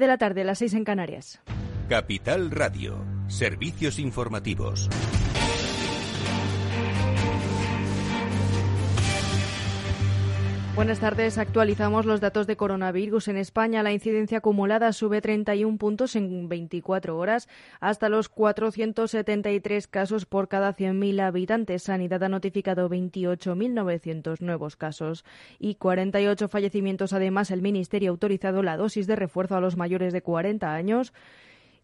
de la tarde, a las 6 en Canarias. Capital Radio, servicios informativos. Buenas tardes. Actualizamos los datos de coronavirus. En España la incidencia acumulada sube 31 puntos en 24 horas hasta los 473 casos por cada 100.000 habitantes. Sanidad ha notificado 28.900 nuevos casos y 48 fallecimientos. Además, el Ministerio ha autorizado la dosis de refuerzo a los mayores de 40 años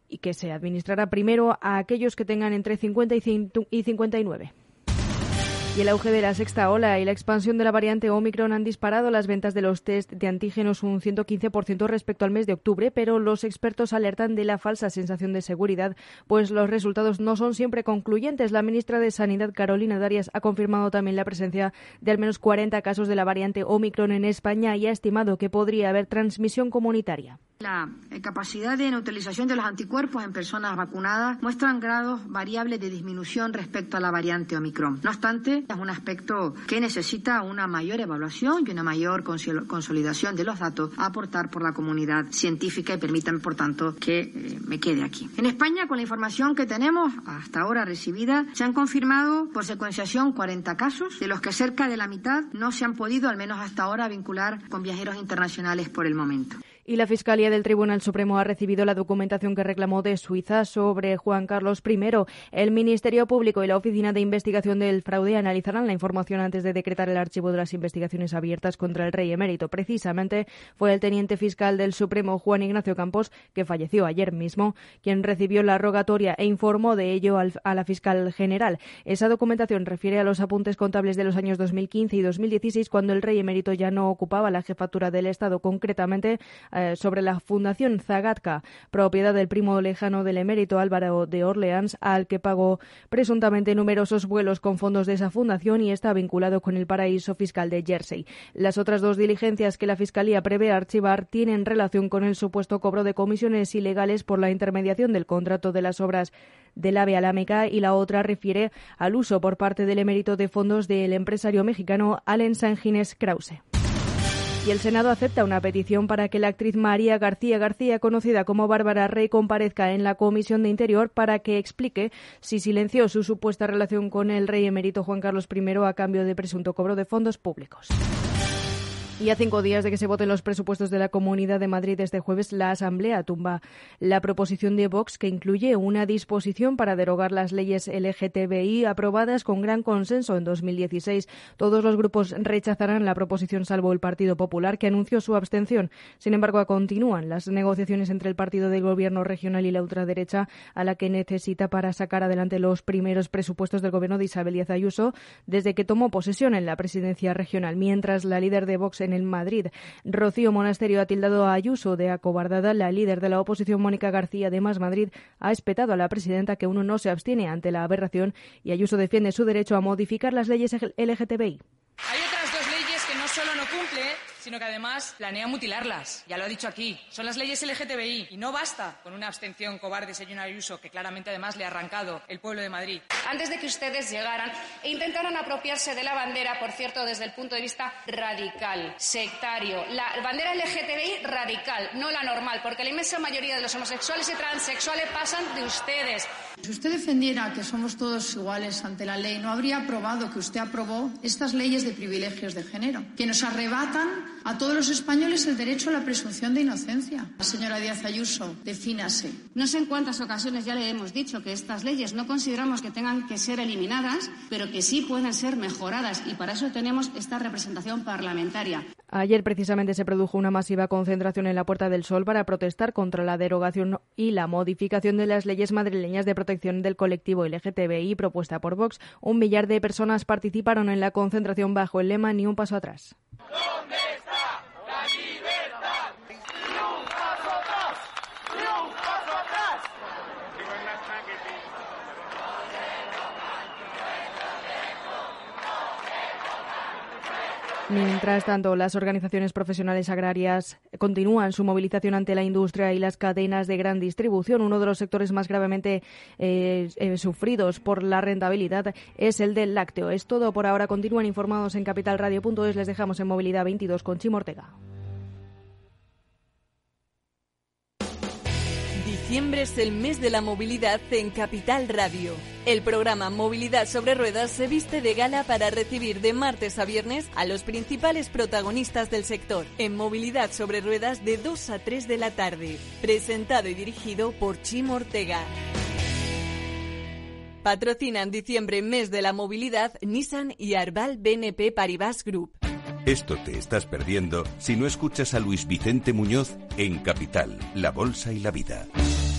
y que se administrará primero a aquellos que tengan entre 50 y 59. Y el auge de la sexta ola y la expansión de la variante Omicron han disparado las ventas de los test de antígenos un 115% respecto al mes de octubre, pero los expertos alertan de la falsa sensación de seguridad, pues los resultados no son siempre concluyentes. La ministra de Sanidad, Carolina Darias, ha confirmado también la presencia de al menos 40 casos de la variante Omicron en España y ha estimado que podría haber transmisión comunitaria. La eh, capacidad de neutralización de los anticuerpos en personas vacunadas muestran grados variables de disminución respecto a la variante Omicron. No obstante, es un aspecto que necesita una mayor evaluación y una mayor consolidación de los datos a aportar por la comunidad científica y permítanme, por tanto, que eh, me quede aquí. En España, con la información que tenemos hasta ahora recibida, se han confirmado por secuenciación 40 casos, de los que cerca de la mitad no se han podido, al menos hasta ahora, vincular con viajeros internacionales por el momento y la Fiscalía del Tribunal Supremo ha recibido la documentación que reclamó de Suiza sobre Juan Carlos I. El Ministerio Público y la Oficina de Investigación del Fraude analizarán la información antes de decretar el archivo de las investigaciones abiertas contra el rey emérito. Precisamente fue el teniente fiscal del Supremo, Juan Ignacio Campos, que falleció ayer mismo, quien recibió la rogatoria e informó de ello a la fiscal general. Esa documentación refiere a los apuntes contables de los años 2015 y 2016, cuando el rey emérito ya no ocupaba la jefatura del Estado, concretamente eh, sobre la Fundación Zagatka, propiedad del primo lejano del emérito Álvaro de Orleans, al que pagó presuntamente numerosos vuelos con fondos de esa fundación y está vinculado con el paraíso fiscal de Jersey. Las otras dos diligencias que la Fiscalía prevé archivar tienen relación con el supuesto cobro de comisiones ilegales por la intermediación del contrato de las obras del AVE Alámica y la otra refiere al uso por parte del emérito de fondos del empresario mexicano Allen Sanjines Krause. Y el Senado acepta una petición para que la actriz María García García, conocida como Bárbara Rey, comparezca en la Comisión de Interior para que explique si silenció su supuesta relación con el rey emérito Juan Carlos I a cambio de presunto cobro de fondos públicos. Y a cinco días de que se voten los presupuestos de la Comunidad de Madrid este jueves, la Asamblea tumba la proposición de Vox que incluye una disposición para derogar las leyes LGTBI aprobadas con gran consenso en 2016. Todos los grupos rechazarán la proposición salvo el Partido Popular que anunció su abstención. Sin embargo, continúan las negociaciones entre el Partido del Gobierno regional y la ultraderecha a la que necesita para sacar adelante los primeros presupuestos del gobierno de Isabel Díaz Ayuso desde que tomó posesión en la presidencia regional, mientras la líder de Vox en en Madrid. Rocío Monasterio ha tildado a Ayuso de acobardada. La líder de la oposición, Mónica García de Más Madrid, ha espetado a la presidenta que uno no se abstiene ante la aberración y Ayuso defiende su derecho a modificar las leyes LGTBI sino que además planea mutilarlas. Ya lo ha dicho aquí. Son las leyes LGTBI. Y no basta con una abstención cobarde, señor Ayuso, que claramente además le ha arrancado el pueblo de Madrid. Antes de que ustedes llegaran e intentaran apropiarse de la bandera, por cierto, desde el punto de vista radical, sectario. La bandera LGTBI radical, no la normal, porque la inmensa mayoría de los homosexuales y transexuales pasan de ustedes. Si usted defendiera que somos todos iguales ante la ley, no habría aprobado que usted aprobó estas leyes de privilegios de género, que nos arrebatan a todos los españoles el derecho a la presunción de inocencia. Señora Díaz Ayuso, defínase. No sé en cuántas ocasiones ya le hemos dicho que estas leyes no consideramos que tengan que ser eliminadas, pero que sí pueden ser mejoradas y para eso tenemos esta representación parlamentaria. Ayer precisamente se produjo una masiva concentración en la Puerta del Sol para protestar contra la derogación y la modificación de las leyes madrileñas de protección del colectivo LGTBI propuesta por Vox. Un millar de personas participaron en la concentración bajo el lema Ni un paso atrás. Mientras tanto, las organizaciones profesionales agrarias continúan su movilización ante la industria y las cadenas de gran distribución. Uno de los sectores más gravemente eh, eh, sufridos por la rentabilidad es el del lácteo. Es todo por ahora. Continúan informados en capitalradio.es. Les dejamos en movilidad 22 con Chimo Ortega. Diciembre es el mes de la movilidad en Capital Radio. El programa Movilidad sobre Ruedas se viste de gala para recibir de martes a viernes a los principales protagonistas del sector en Movilidad sobre Ruedas de 2 a 3 de la tarde. Presentado y dirigido por Chimo Ortega. Patrocinan diciembre mes de la movilidad Nissan y Arbal BNP Paribas Group. Esto te estás perdiendo si no escuchas a Luis Vicente Muñoz en Capital, La Bolsa y la Vida.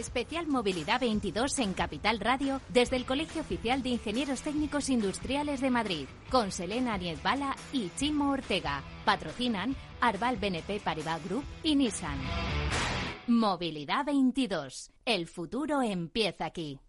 Especial Movilidad 22 en Capital Radio desde el Colegio Oficial de Ingenieros Técnicos Industriales de Madrid con Selena Niezbala y Chimo Ortega. Patrocinan Arbal BNP Paribas Group y Nissan. Movilidad 22. El futuro empieza aquí.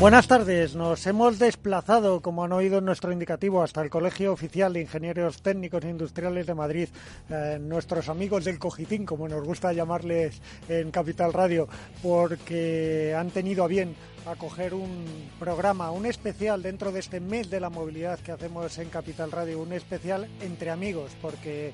Buenas tardes, nos hemos desplazado, como han oído en nuestro indicativo, hasta el Colegio Oficial de Ingenieros Técnicos e Industriales de Madrid, eh, nuestros amigos del Cogitín, como nos gusta llamarles en Capital Radio, porque han tenido a bien acoger un programa, un especial dentro de este mes de la movilidad que hacemos en Capital Radio, un especial entre amigos, porque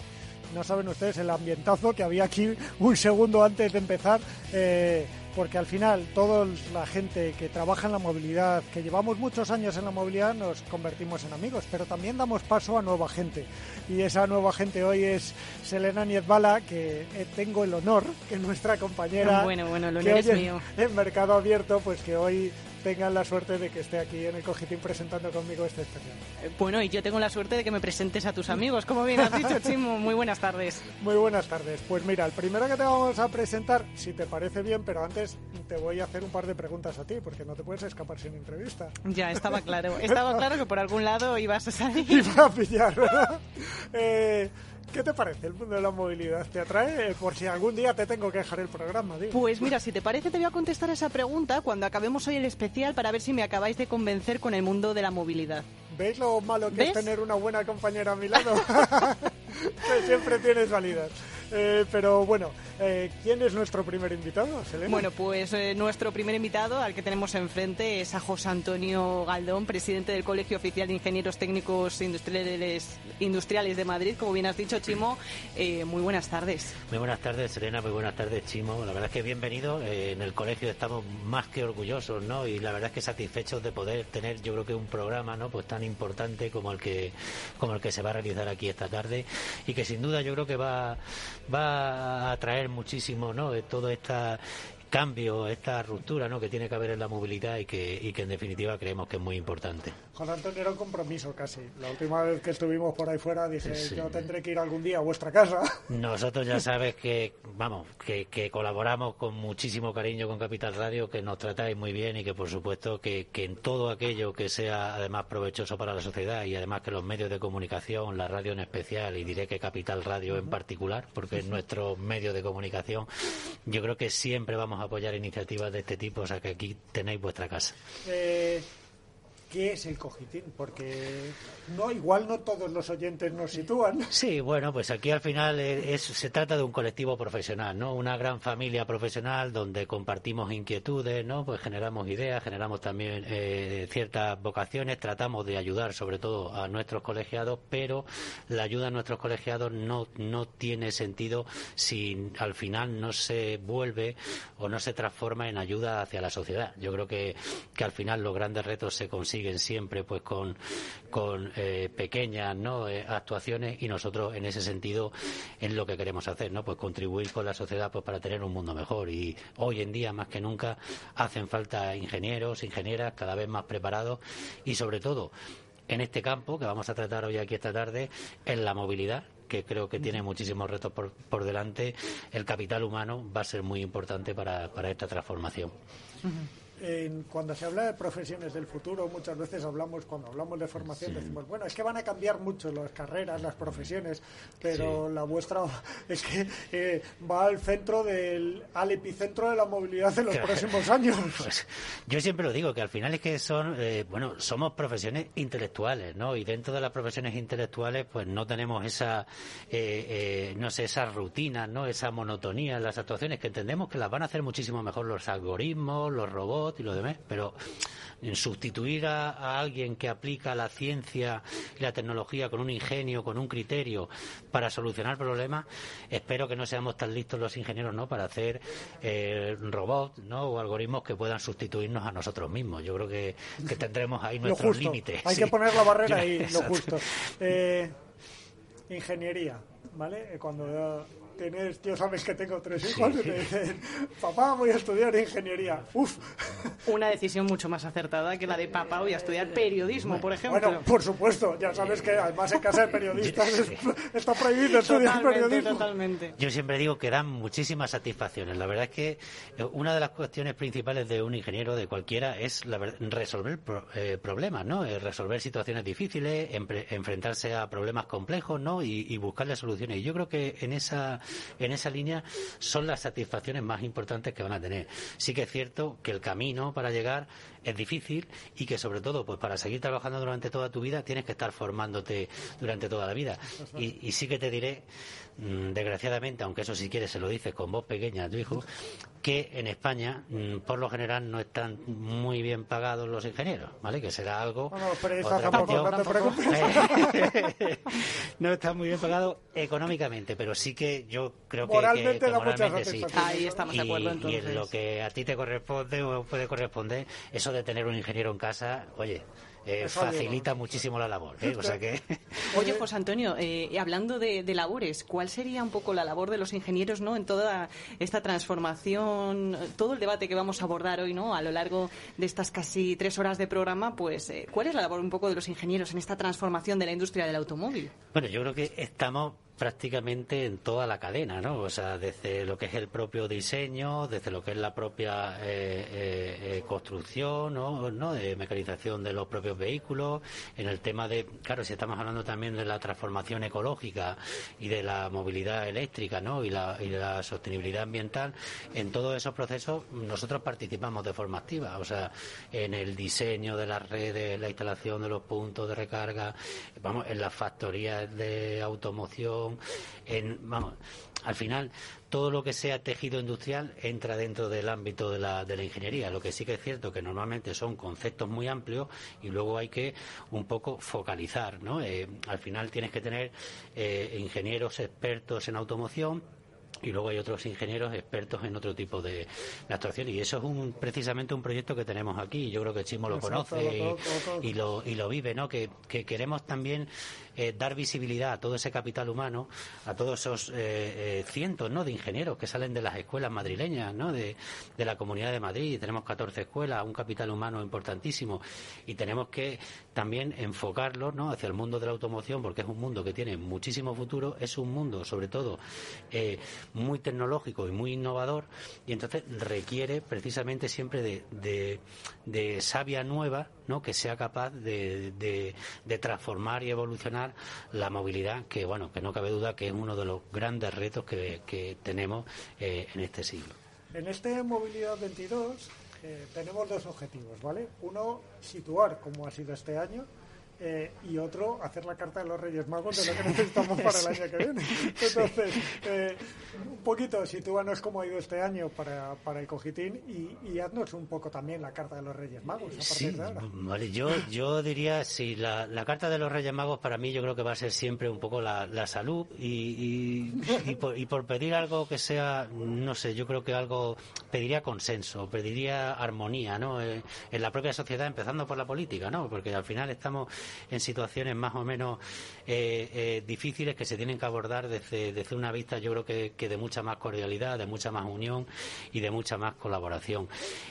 no saben ustedes el ambientazo que había aquí un segundo antes de empezar, eh, porque al final toda la gente que trabaja en la movilidad, que llevamos muchos años en la movilidad, nos convertimos en amigos, pero también damos paso a nueva gente. Y esa nueva gente hoy es Selena Niezbala, que eh, tengo el honor que nuestra compañera Bueno, bueno, el que honor es hoy en- mío. en Mercado Abierto, pues que hoy tengan la suerte de que esté aquí en el Cogitín presentando conmigo este especial. Eh, Bueno, y yo tengo la suerte de que me presentes a tus amigos, como bien has dicho, Chimo. Muy buenas tardes. Muy buenas tardes. Pues mira, el primero que te vamos a presentar, si te parece bien, pero antes te voy a hacer un par de preguntas a ti, porque no te puedes escapar sin entrevista. Ya, estaba claro. Estaba claro que por algún lado ibas a salir. Iba a pillar, ¿verdad? Eh, ¿Qué te parece el mundo de la movilidad? ¿Te atrae? Eh, Por si algún día te tengo que dejar el programa, digo. Pues mira, si te parece, te voy a contestar esa pregunta cuando acabemos hoy el especial para ver si me acabáis de convencer con el mundo de la movilidad. ¿Veis lo malo que ¿Ves? es tener una buena compañera a mi lado? que siempre tienes salidas. Eh, pero bueno, eh, ¿quién es nuestro primer invitado, Selena? Bueno, pues eh, nuestro primer invitado al que tenemos enfrente es a José Antonio Galdón, presidente del Colegio Oficial de Ingenieros Técnicos Industriales, Industriales de Madrid. Como bien has dicho, Chimo, eh, muy buenas tardes. Muy buenas tardes, Serena. Muy buenas tardes, Chimo. La verdad es que bienvenido. Eh, en el colegio estamos más que orgullosos, ¿no? Y la verdad es que satisfechos de poder tener, yo creo que un programa, ¿no? Pues tan importante como el que como el que se va a realizar aquí esta tarde y que sin duda yo creo que va va a atraer muchísimo, ¿no? De toda esta cambio, esta ruptura ¿no? que tiene que haber en la movilidad y que, y que en definitiva creemos que es muy importante. José Antonio era un compromiso casi. La última vez que estuvimos por ahí fuera dije, yo tendré que ir algún día a vuestra casa. Nosotros ya sabes que, vamos, que, que, colaboramos con muchísimo cariño con Capital Radio, que nos tratáis muy bien y que por supuesto que, que en todo aquello que sea además provechoso para la sociedad y además que los medios de comunicación, la radio en especial y diré que Capital Radio en particular, porque es nuestro medio de comunicación, yo creo que siempre vamos a apoyar iniciativas de este tipo, o sea que aquí tenéis vuestra casa. Eh, ¿Qué es el cogitín? Porque no igual no todos los oyentes nos sitúan. Sí, bueno, pues aquí al final es, se trata de un colectivo profesional, ¿no? Una gran familia profesional donde compartimos inquietudes, ¿no? Pues generamos ideas, generamos también eh, ciertas vocaciones, tratamos de ayudar sobre todo a nuestros colegiados, pero la ayuda a nuestros colegiados no, no tiene sentido si al final no se vuelve o no se transforma en ayuda hacia la sociedad. Yo creo que, que al final los grandes retos se consiguen siguen siempre pues con, con eh, pequeñas ¿no? Eh, actuaciones y nosotros en ese sentido en lo que queremos hacer, ¿no? Pues contribuir con la sociedad pues para tener un mundo mejor y hoy en día más que nunca hacen falta ingenieros, ingenieras cada vez más preparados y sobre todo en este campo que vamos a tratar hoy aquí esta tarde en la movilidad que creo que tiene muchísimos retos por, por delante, el capital humano va a ser muy importante para, para esta transformación cuando se habla de profesiones del futuro, muchas veces hablamos, cuando hablamos de formación, decimos, bueno, es que van a cambiar mucho las carreras, las profesiones, pero la vuestra es que eh, va al centro del, al epicentro de la movilidad en los próximos años. Pues, yo siempre lo digo, que al final es que son, eh, bueno, somos profesiones intelectuales, ¿no? Y dentro de las profesiones intelectuales, pues no tenemos esa, eh, no sé, esas rutinas, ¿no? Esa monotonía en las actuaciones que entendemos que las van a hacer muchísimo mejor los algoritmos, los robots, y lo demás, pero en sustituir a, alguien que aplica la ciencia y la tecnología con un ingenio, con un criterio para solucionar problemas, espero que no seamos tan listos los ingenieros no para hacer eh, robots ¿no? o algoritmos que puedan sustituirnos a nosotros mismos. Yo creo que, tendremos ahí nuestros límites. Hay que poner la barrera ahí, lo justo. Eh, ingeniería, ¿vale? Cuando tienes, yo sabes que tengo tres hijos y me dicen, papá, voy a estudiar ingeniería. Uf. Una decisión mucho más acertada que la de papá, voy a estudiar periodismo, por ejemplo. Bueno, por supuesto, ya sabes que además en casa de periodistas está prohibido estudiar periodismo. Totalmente. Yo siempre digo que dan muchísimas satisfacciones. La verdad es que eh, una de las cuestiones principales de un ingeniero, de cualquiera, es resolver eh, problemas, ¿no? Eh, resolver situaciones difíciles, enfrentarse a problemas complejos, ¿no? Y, y buscarle soluciones. Y yo creo que en esa en esa línea son las satisfacciones más importantes que van a tener. Sí que es cierto que el camino para llegar es difícil y que sobre todo pues para seguir trabajando durante toda tu vida tienes que estar formándote durante toda la vida. Y, y sí que te diré Mm, desgraciadamente, aunque eso si quieres se lo dices con voz pequeña a tu hijo, que en España mm, por lo general no están muy bien pagados los ingenieros, ¿vale? Que será algo... no, están muy bien pagados económicamente, pero sí que yo creo que, moralmente, sí. Ahí estamos de acuerdo entonces. Y lo que a ti te corresponde o puede corresponder, eso de tener un ingeniero en casa, oye, eh, facilita muchísimo la labor. ¿eh? O sea que... Oye, José Antonio, eh, hablando de, labores, ¿cuál sería un poco la labor de los ingenieros ¿no? en toda esta transformación, todo el debate que vamos a abordar hoy ¿no? a lo largo de estas casi tres horas de programa? Pues, ¿cuál es la labor un poco de los ingenieros en esta transformación de la industria del automóvil? Bueno, yo creo que estamos prácticamente en toda la cadena, ¿no? O sea, desde lo que es el propio diseño, desde lo que es la propia eh, eh, eh, construcción, ¿no? ¿no? De mecanización de los propios vehículos, en el tema de, claro, si estamos hablando también de la transformación ecológica y de la movilidad eléctrica, ¿no? Y, la, y la sostenibilidad ambiental, en todos esos procesos nosotros participamos de forma activa, o sea, en el diseño de las redes, la instalación de los puntos de recarga, vamos, en las factorías de automoción, en, vamos, al final todo lo que sea tejido industrial entra dentro del ámbito de la, de la ingeniería. Lo que sí que es cierto que normalmente son conceptos muy amplios y luego hay que un poco focalizar, ¿no? Eh, al final tienes que tener eh, ingenieros expertos en automoción y luego hay otros ingenieros expertos en otro tipo de, actuación y eso es un, precisamente un proyecto que tenemos aquí yo creo que Chimo lo conoce y, lo, y lo vive ¿no? que, que queremos también eh, dar visibilidad a todo ese capital humano, a todos esos eh, eh, cientos ¿no? de ingenieros que salen de las escuelas madrileñas, ¿no? de, la Comunidad de Madrid. Tenemos 14 escuelas, un capital humano importantísimo y tenemos que también enfocarlo ¿no? hacia el mundo de la automoción porque es un mundo que tiene muchísimo futuro, es un mundo sobre todo muy tecnológico y muy innovador y entonces requiere precisamente siempre de, de, de sabia nueva que sea capaz de, de, transformar y evolucionar la movilidad, que bueno, que no cabe duda que es uno de los grandes retos que, tenemos eh, en este siglo. En este Movilidad 22 eh, tenemos dos objetivos, ¿vale? Uno, situar cómo ha sido este año eh, y otro hacer la carta de los Reyes Magos de lo que necesitamos para el año que viene. Entonces, eh, un poquito, sitúanos cómo ha ido este año para, para el cojitín y, haznos un poco también la carta de los Reyes Magos a partir de ahora. Vale, yo, yo diría, sí, la, la, carta de los Reyes Magos para mí yo creo que va a ser siempre un poco la, la salud y, y, por, y por pedir algo que sea, no sé, yo creo que algo, pediría consenso, pediría armonía, ¿no? Eh, en la propia sociedad, empezando por la política, ¿no? Porque al final estamos en situaciones más o menos eh, eh, difíciles que se tienen que abordar desde, desde una vista, yo creo que, que, de mucha más cordialidad, de mucha más unión y de mucha más colaboración.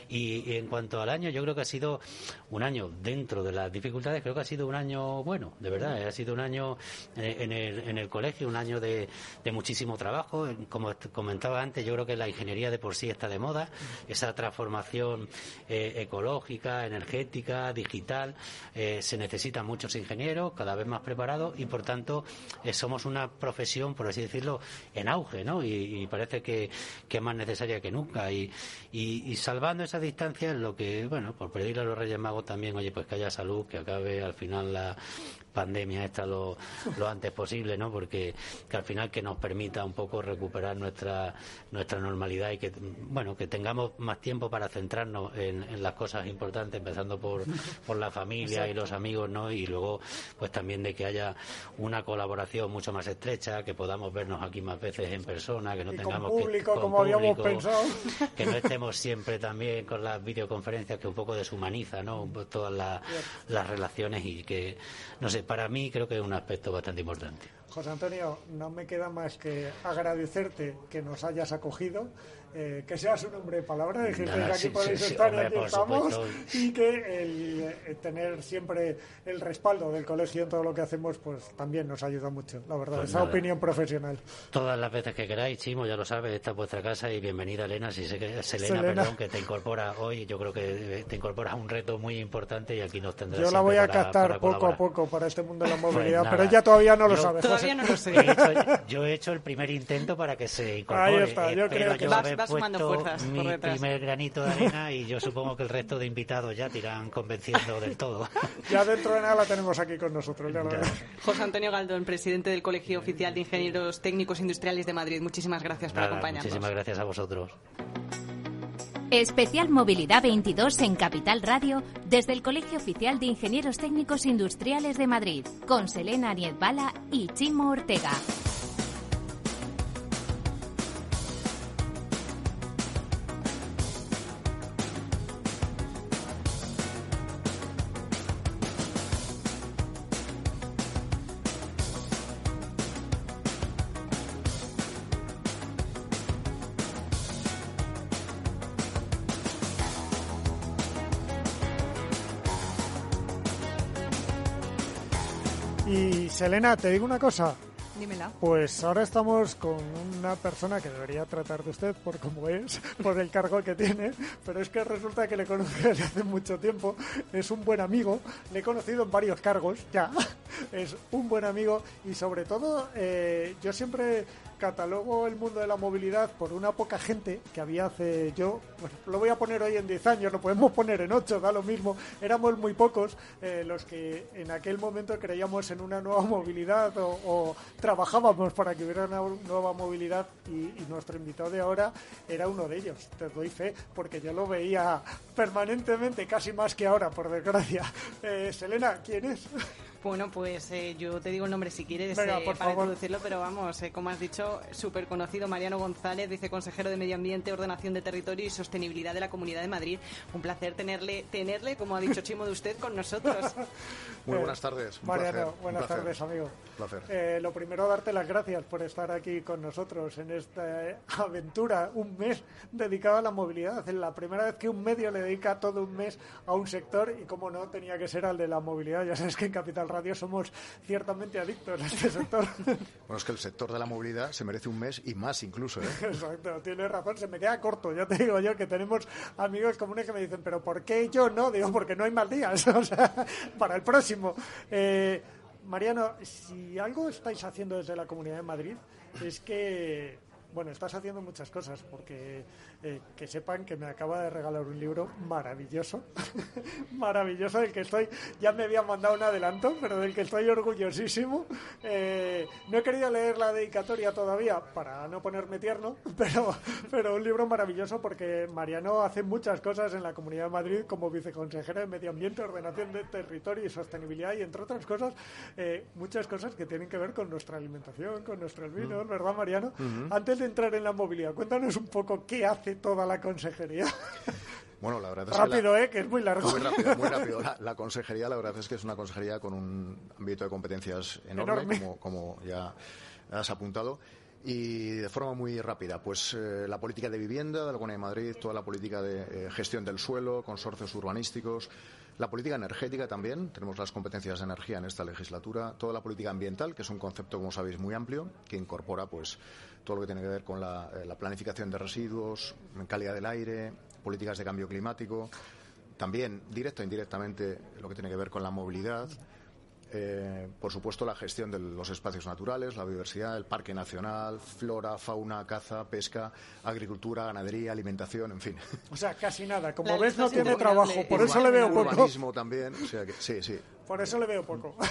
Y, en cuanto al año, yo creo que ha sido un año dentro de las dificultades, creo que ha sido un año bueno, de verdad, ha sido un año eh, en el, en el colegio, un año de, de muchísimo trabajo. Como comentaba antes, yo creo que la ingeniería de por sí está de moda, esa transformación ecológica, energética, digital, se necesita muchos ingenieros, cada vez más preparados y por tanto eh, somos una profesión, por así decirlo, en auge, ¿no? Y, parece que, es más necesaria que nunca. Y, y, salvando esa distancia es lo que, bueno, por pedirle a los Reyes Magos también, oye, pues que haya salud, que acabe al final la, pandemia esta lo, lo antes posible, ¿no? Porque que al final que nos permita un poco recuperar nuestra nuestra normalidad y que bueno que tengamos más tiempo para centrarnos en, en las cosas importantes, empezando por, por la familia y los amigos, ¿no? Y luego pues también de que haya una colaboración mucho más estrecha, que podamos vernos aquí más veces en persona, que no tengamos público, que como habíamos pensado. que no estemos siempre también con las videoconferencias que un poco deshumaniza, ¿no? Todas las relaciones y que no sé para mí creo que es un aspecto bastante importante. José Antonio, no me queda más que agradecerte que nos hayas acogido eh, que sea su nombre de palabra, decir que aquí podéis estar, aquí estamos, y que el, eh, tener siempre el respaldo del colegio en todo lo que hacemos, pues también nos ayuda mucho, la verdad, pues esa opinión profesional. Todas las veces que queráis, Chimo, ya lo sabes, esta es vuestra casa y bienvenida, Elena, si sé que es Elena, perdón, que te incorpora hoy, yo creo que te incorporas a un reto muy importante y aquí nos tendrás Yo la voy a captar poco a poco para este mundo de la pues movilidad, pero ella todavía no lo sabe. Todavía no lo sé. yo he hecho el primer intento para que se incorpore. Ahí está, yo creo que mi primer granito de arena y yo supongo que el resto de invitados ya te irán convenciendo del todo. ya dentro de nada la tenemos aquí con nosotros. José Antonio Galdón, presidente del Colegio Oficial de Ingenieros Técnicos Industriales de Madrid. Muchísimas gracias por acompañarnos. Muchísimas gracias a vosotros. Especial Movilidad 22 en Capital Radio desde el Colegio Oficial de Ingenieros Técnicos Industriales de Madrid con Selena Bala y Chimo Ortega. Selena, te digo una cosa. Dímela. Pues ahora estamos con una persona que debería tratar de usted por cómo es, por el cargo que tiene, pero es que resulta que le conozco desde hace mucho tiempo, es un buen amigo, le he conocido en varios cargos ya, es un buen amigo y sobre todo eh, yo siempre catalogo el mundo de la movilidad por una poca gente que había hace yo, lo voy a poner hoy en 10 años, lo podemos poner en 8, da lo mismo, éramos muy pocos eh, los que en aquel momento creíamos en una nueva movilidad o, trabajábamos para que hubiera una nueva movilidad y, nuestro invitado de ahora era uno de ellos, te doy fe, porque yo lo veía permanentemente, casi más que ahora, por desgracia. Eh, Selena, ¿quién es? Bueno, pues eh, yo te digo el nombre si quieres Venga, eh, por para favor. introducirlo, pero vamos, eh, como has dicho, súper conocido Mariano González, viceconsejero de Medio Ambiente, Ordenación de Territorio y Sostenibilidad de la Comunidad de Madrid. Un placer tenerle, tenerle como ha dicho Chimo de usted, con nosotros. Muy buenas tardes. un Mariano, placer, buenas placer. tardes, amigo. Placer. Eh, lo primero, darte las gracias por estar aquí con nosotros en esta eh, aventura, un mes dedicado a la movilidad. Es la primera vez que un medio le dedica todo un mes a un sector y, como no, tenía que ser al de la movilidad. Ya sabes que en Capital Radio somos ciertamente adictos a este sector. Bueno, es que el sector de la movilidad se merece un mes y más incluso. ¿eh? Exacto, tienes razón, se me queda corto. Ya te digo yo que tenemos amigos comunes que me dicen, pero ¿por qué yo no? Digo, porque no hay más días, para el próximo. Eh, Mariano, si algo estáis haciendo desde la Comunidad de Madrid es que, bueno, estás haciendo muchas cosas, porque eh, que sepan que me acaba de regalar un libro maravilloso, maravilloso, del que estoy, ya me había mandado un adelanto, pero del que estoy orgullosísimo. Eh, no he querido leer la dedicatoria todavía para no ponerme tierno, pero, pero un libro maravilloso porque Mariano hace muchas cosas en la Comunidad de Madrid como viceconsejero de Medio Ambiente, Ordenación de Territorio y Sostenibilidad y entre otras cosas, eh, muchas cosas que tienen que ver con nuestra alimentación, con nuestros vinos, ¿verdad Mariano? Ujú. Antes de entrar en la movilidad, cuéntanos un poco qué hace toda la consejería. Bueno, la verdad es Rápido, que la- ¿eh? Que es muy largo. Muy rápido, muy rápido. La, la consejería, la verdad es que es una consejería con un ámbito de competencias enorme, Enorme. Como, como ya has apuntado. Y de forma muy rápida, pues eh, la política de vivienda de la Comunidad de Madrid, toda la política de eh, gestión del suelo, consorcios urbanísticos, la política energética también, tenemos las competencias de energía en esta legislatura, toda la política ambiental, que es un concepto, como sabéis, muy amplio, que incorpora pues todo lo que tiene que ver con la, eh, la planificación de residuos, calidad del aire, políticas de cambio climático, también directa e indirectamente lo que tiene que ver con la movilidad, eh, por supuesto la gestión de los espacios naturales, la biodiversidad, el parque nacional, flora, fauna, caza, pesca, agricultura, ganadería, alimentación, en fin. O sea, casi nada. Como La ves, no tiene trabajo, por eso le veo poco. Urbanismo también, o sea que sí, sí. Por eso le veo poco.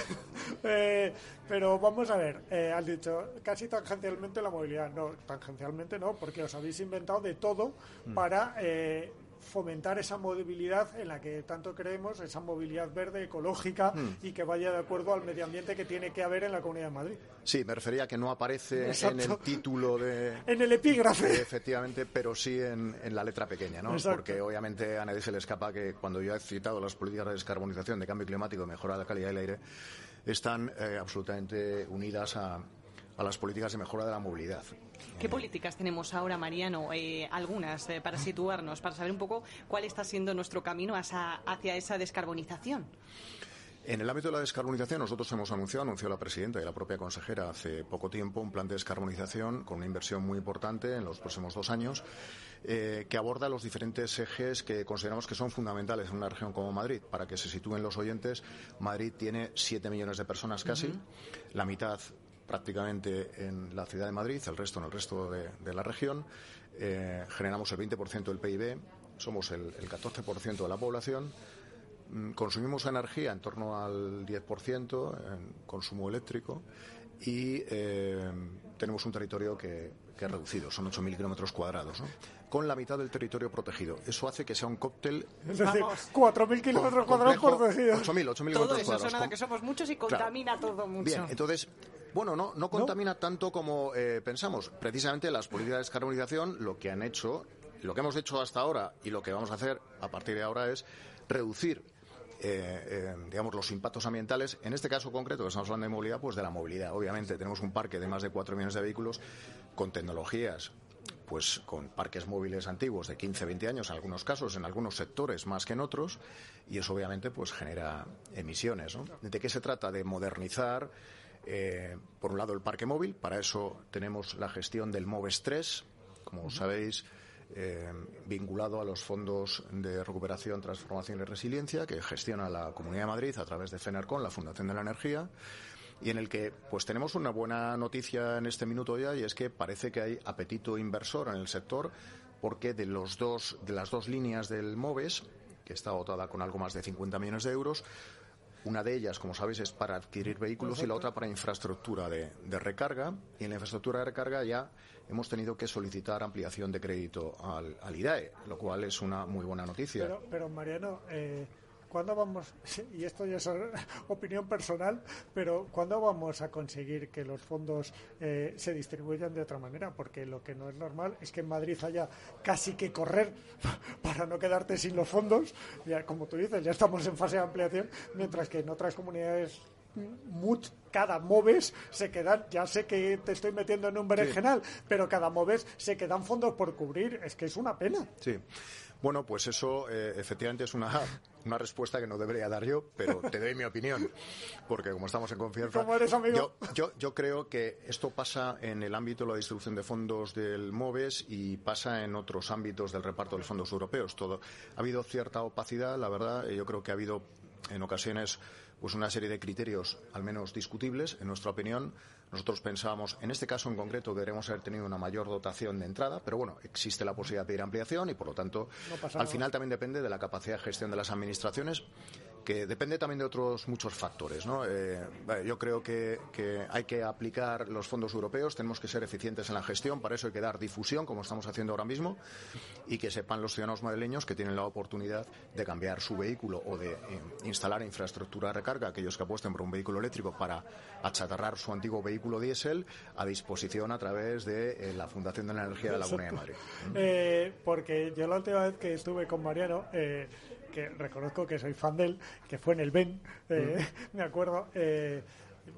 Eh, pero vamos a ver, eh, has dicho casi tangencialmente la movilidad. No, tangencialmente no, porque os habéis inventado de todo Mm. para eh, fomentar esa movilidad en la que tanto creemos, esa movilidad verde, ecológica Mm. y que vaya de acuerdo al medio ambiente que tiene que haber en la Comunidad de Madrid. Sí, me refería a que no aparece Exacto. en el título de... En el epígrafe. Efectivamente, pero sí en, en la letra pequeña, ¿no? Exacto. Porque obviamente a nadie se le escapa que cuando yo he citado las políticas de descarbonización, de cambio climático, de mejora de la calidad del aire, están eh, absolutamente unidas a, a las políticas de mejora de la movilidad. ¿Qué políticas tenemos ahora, Mariano? Eh, algunas, eh, para situarnos, para saber un poco cuál está siendo nuestro camino hacia, hacia esa descarbonización. En el ámbito de la descarbonización, nosotros hemos anunciado, anunció la presidenta y la propia consejera hace poco tiempo, un plan de descarbonización con una inversión muy importante en los próximos dos años, eh, que aborda los diferentes ejes que consideramos que son fundamentales en una región como Madrid. Para que se sitúen los oyentes, Madrid tiene 7 millones de personas casi, la mitad prácticamente en la ciudad de Madrid, el resto en el resto de, de la región. Eh, generamos el 20% del PIB, somos el, el 14% de la población. Mm, Consumimos energía en torno al 10% en consumo eléctrico y eh, tenemos un territorio que, que es reducido, son 8.000 kilómetros cuadrados, ¿no? con la mitad del territorio protegido. Eso hace que sea un cóctel Es decir, Vamos. 4.000 kilómetros cuadrados decido. 8.000, 8.000 Todo kilómetros eso cuadrados. suena con- que somos muchos y Claro. contamina todo mucho. Bien, entonces, bueno, no, no contamina tanto como eh, pensamos. Precisamente las políticas de descarbonización lo que han hecho, lo que hemos hecho hasta ahora y lo que vamos a hacer a partir de ahora es reducir eh, eh, digamos, los impactos ambientales, en este caso concreto, que estamos hablando de movilidad, pues de la movilidad. Obviamente tenemos un parque de más de 4 millones de vehículos con tecnologías, pues con parques móviles antiguos de 15, 20 años, en algunos casos, en algunos sectores más que en otros, y eso obviamente pues genera emisiones. ¿no? ¿De qué se trata? De modernizar, eh, por un lado, el parque móvil, para eso tenemos la gestión del MOVES 3, como sabéis, eh, vinculado a los fondos de recuperación, transformación y resiliencia que gestiona la Comunidad de Madrid a través de FENERCON, la Fundación de la Energía, y en el que pues tenemos una buena noticia en este minuto ya y es que parece que hay apetito inversor en el sector porque de los dos de las dos líneas del MOVES que está dotada con algo más de 50 millones de euros una de ellas, como sabéis, es para adquirir vehículos y la otra para infraestructura de, de recarga. Y en la infraestructura de recarga ya hemos tenido que solicitar ampliación de crédito al, al IDAE, lo cual es una muy buena noticia. Pero, pero Mariano, eh, ¿cuándo vamos, y esto ya es opinión personal, pero ¿cuándo vamos a conseguir que los fondos eh, se distribuyan de otra manera? Porque lo que no es normal es que en Madrid haya casi que correr para no quedarte sin los fondos. Ya, como tú dices, ya estamos en fase de ampliación, mientras que en otras comunidades much, cada MOVES se quedan, ya sé que te estoy metiendo en un berenjenal, pero cada MOVES se quedan fondos por cubrir, es que es una pena. Sí. Bueno, pues eso eh, efectivamente es una, una respuesta que no debería dar yo, pero te doy mi opinión, porque como estamos en confianza, Yo, yo, yo, creo que esto pasa en el ámbito de la distribución de fondos del MOVES y pasa en otros ámbitos del reparto de los fondos europeos. Todo ha habido cierta opacidad, la verdad. Yo creo que ha habido en ocasiones pues una serie de criterios al menos discutibles, en nuestra opinión. Nosotros pensábamos, en este caso en concreto, deberíamos haber tenido una mayor dotación de entrada, pero bueno, existe la posibilidad de pedir ampliación y por lo tanto, al final también depende de la capacidad de gestión de las administraciones depende también de otros muchos factores. ¿no? Eh, yo creo que, hay que aplicar los fondos europeos, tenemos que ser eficientes en la gestión, para eso hay que dar difusión, como estamos haciendo ahora mismo, y que sepan los ciudadanos madrileños que tienen la oportunidad de cambiar su vehículo o de eh, instalar infraestructura de recarga, aquellos que apuesten por un vehículo eléctrico para achatarrar su antiguo vehículo diésel a disposición a través de eh, la Fundación de la Energía de la Comunidad de Madrid. porque yo la última vez que estuve con Mariano, que reconozco que soy fan de él, que fue en el Ben, eh, mm. me acuerdo. Eh,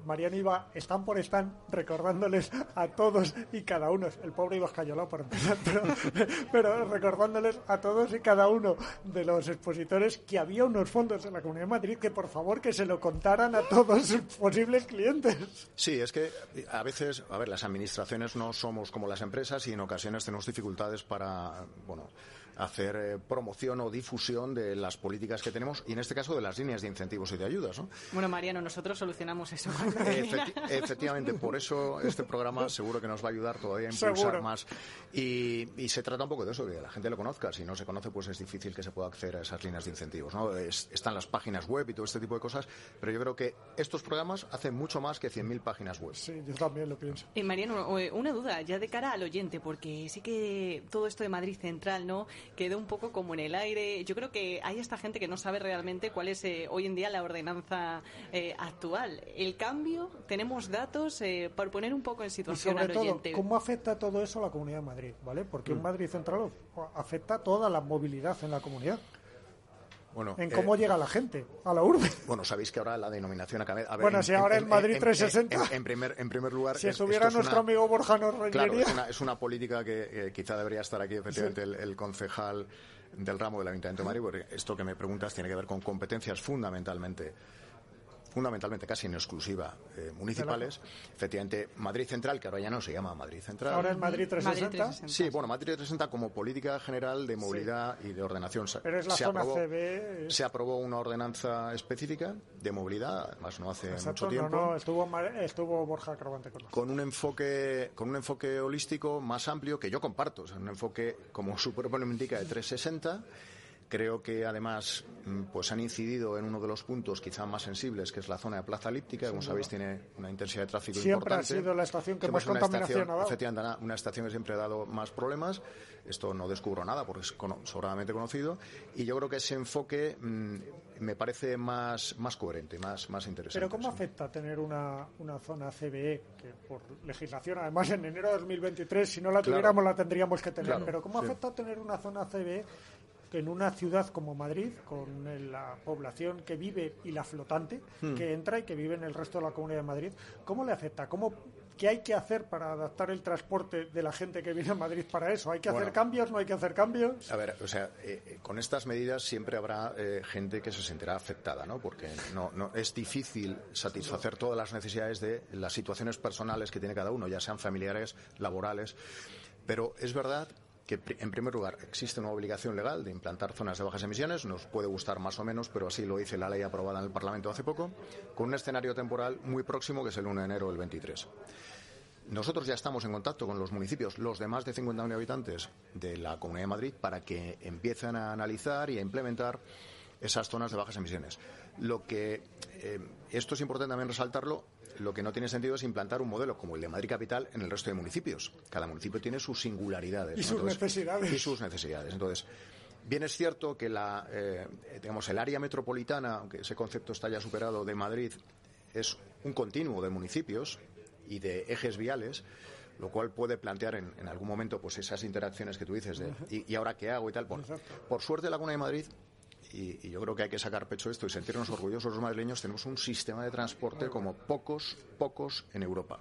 Mariano iba están por están recordándoles a todos y cada uno, el pobre iba escayolado por empezar, pero, recordándoles a todos y cada uno de los expositores que había unos fondos en la Comunidad de Madrid que por favor que se lo contaran a todos sus posibles clientes. Sí, es que a veces, a ver, las administraciones no somos como las empresas y en ocasiones tenemos dificultades para, bueno, hacer eh, promoción o difusión de las políticas que tenemos y en este caso de las líneas de incentivos y de ayudas. ¿no? Bueno, Mariano, nosotros solucionamos eso. efectivamente, por eso este programa seguro que nos va a ayudar todavía a impulsar más. Y, se trata un poco de eso, que la gente lo conozca. Si no se conoce, pues es difícil que se pueda acceder a esas líneas de incentivos. ¿no? están las páginas web y todo este tipo de cosas, pero yo creo que estos programas hacen mucho más que 100.000 páginas web. Sí, yo también lo pienso. Eh, Mariano, eh, una duda ya de cara al oyente, porque sí que todo esto de Madrid Central, ¿no? Quedó un poco como en el aire. Yo creo que hay esta gente que no sabe realmente cuál es eh, hoy en día la ordenanza eh, actual. El cambio, tenemos datos eh, para poner un poco en situación y sobre todo, ¿Cómo afecta todo eso a la Comunidad de Madrid? ¿vale? Porque un mm. Madrid Central afecta toda la movilidad en la comunidad. Bueno, en cómo llega la gente a la urbe. Bueno, sabéis que ahora la denominación acaba. A bueno, si ahora en, Madrid 360. En, primer, en primer lugar. Si estuviera nuestro amigo Borja nos Claro, es una, política que quizá debería estar aquí, efectivamente, el, concejal del ramo del Ayuntamiento de Madrid, porque esto que me preguntas tiene que ver con competencias fundamentalmente fundamentalmente casi en exclusiva eh, municipales. Efectivamente, Madrid Central, que ahora ya no se llama Madrid Central. Ahora es Madrid 360. Sí, bueno, Madrid 360 como política general de movilidad y de ordenación. Pero es la se zona aprobó, CB. Se aprobó una ordenanza específica de movilidad, además no hace mucho tiempo. No, no, estuvo, estuvo Borja Carvante con Con un enfoque, con un enfoque holístico más amplio que yo comparto, o sea, un enfoque, como su propio nombre indica, de 360 Creo que además mm, pues han incidido en uno de los puntos quizá más sensibles, que es la zona de Plaza Elíptica, como sabéis tiene una intensidad de tráfico importante. Siempre ha sido la estación que más contaminación ha dado. Efectivamente, una estación que siempre ha dado más problemas. Esto no descubro nada porque es sobradamente conocido. Y yo creo que ese enfoque mm, me parece más, más coherente, más, más interesante. Pero ¿cómo afecta tener una, una zona CBE, que por legislación, además en enero de 2023, si no la tuviéramos la tendríamos que tener, pero ¿cómo afecta tener una zona CBE que en una ciudad como Madrid, con la población que vive y la flotante hmm. que entra y que vive en el resto de la Comunidad de Madrid, ¿cómo le afecta? ¿Cómo, ¿Qué hay que hacer para adaptar el transporte de la gente que viene a Madrid para eso? ¿Hay que hacer cambios? ¿No hay que hacer cambios? A ver, o sea, eh, eh, con estas medidas siempre habrá eh, gente que se sentirá afectada, ¿no? Porque no, no es difícil satisfacer todas las necesidades de las situaciones personales que tiene cada uno, ya sean familiares, laborales. Pero es verdad en primer lugar existe una obligación legal de implantar zonas de bajas emisiones, nos puede gustar más o menos, pero así lo dice la ley aprobada en el Parlamento hace poco, con un escenario temporal muy próximo que es el 1 de enero del 23. Nosotros ya estamos en contacto con los municipios, los de más de 50.000 habitantes de la Comunidad de Madrid, para que empiecen a analizar y a implementar esas zonas de bajas emisiones. Lo que eh, esto es importante también resaltarlo lo que no tiene sentido es implantar un modelo como el de Madrid Capital en el resto de municipios. Cada municipio tiene sus singularidades. Y sus necesidades. Y sus necesidades. Entonces, Bien es cierto que la, eh, digamos, el área metropolitana, aunque ese concepto está ya superado de Madrid, es un continuo de municipios y de ejes viales, lo cual puede plantear en, algún momento pues esas interacciones que tú dices de ¿y, ahora qué hago y tal. Por, por suerte, la Laguna de Madrid y, yo creo que hay que sacar pecho de esto y sentirnos orgullosos los madrileños, tenemos un sistema de transporte como pocos, pocos en Europa.